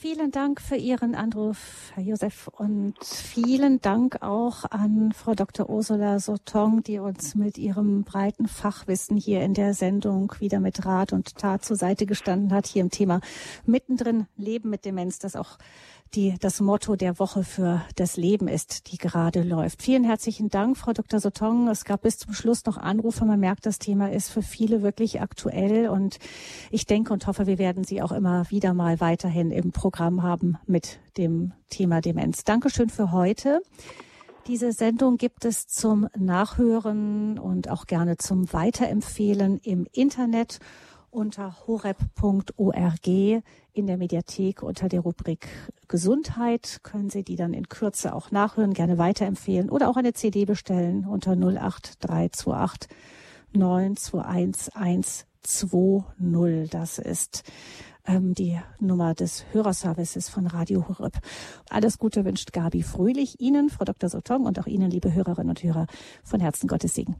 Vielen Dank für Ihren Anruf, Herr Josef, und vielen Dank auch an Frau Dr. Ursula Sotong, die uns mit ihrem breiten Fachwissen hier in der Sendung wieder mit Rat und Tat zur Seite gestanden hat, hier im Thema mittendrin Leben mit Demenz, das auch die das Motto der Woche für das Leben ist, die gerade läuft. Vielen herzlichen Dank, Frau Dr. Sotong. Es gab bis zum Schluss noch Anrufe. Man merkt, das Thema ist für viele wirklich aktuell und ich denke und hoffe, wir werden Sie auch immer wieder mal weiterhin im Programm haben mit dem Thema Demenz. Dankeschön für heute. Diese Sendung gibt es zum Nachhören und auch gerne zum Weiterempfehlen im Internet unter horeb.org in der Mediathek unter der Rubrik Gesundheit können Sie die dann in Kürze auch nachhören, gerne weiterempfehlen oder auch eine CD bestellen unter 08328 921 120. Das ist ähm, die Nummer des Hörerservices von Radio Horeb. Alles Gute wünscht Gabi Fröhlich Ihnen, Frau Dr. Sotong und auch Ihnen, liebe Hörerinnen und Hörer, von Herzen Gottes Segen.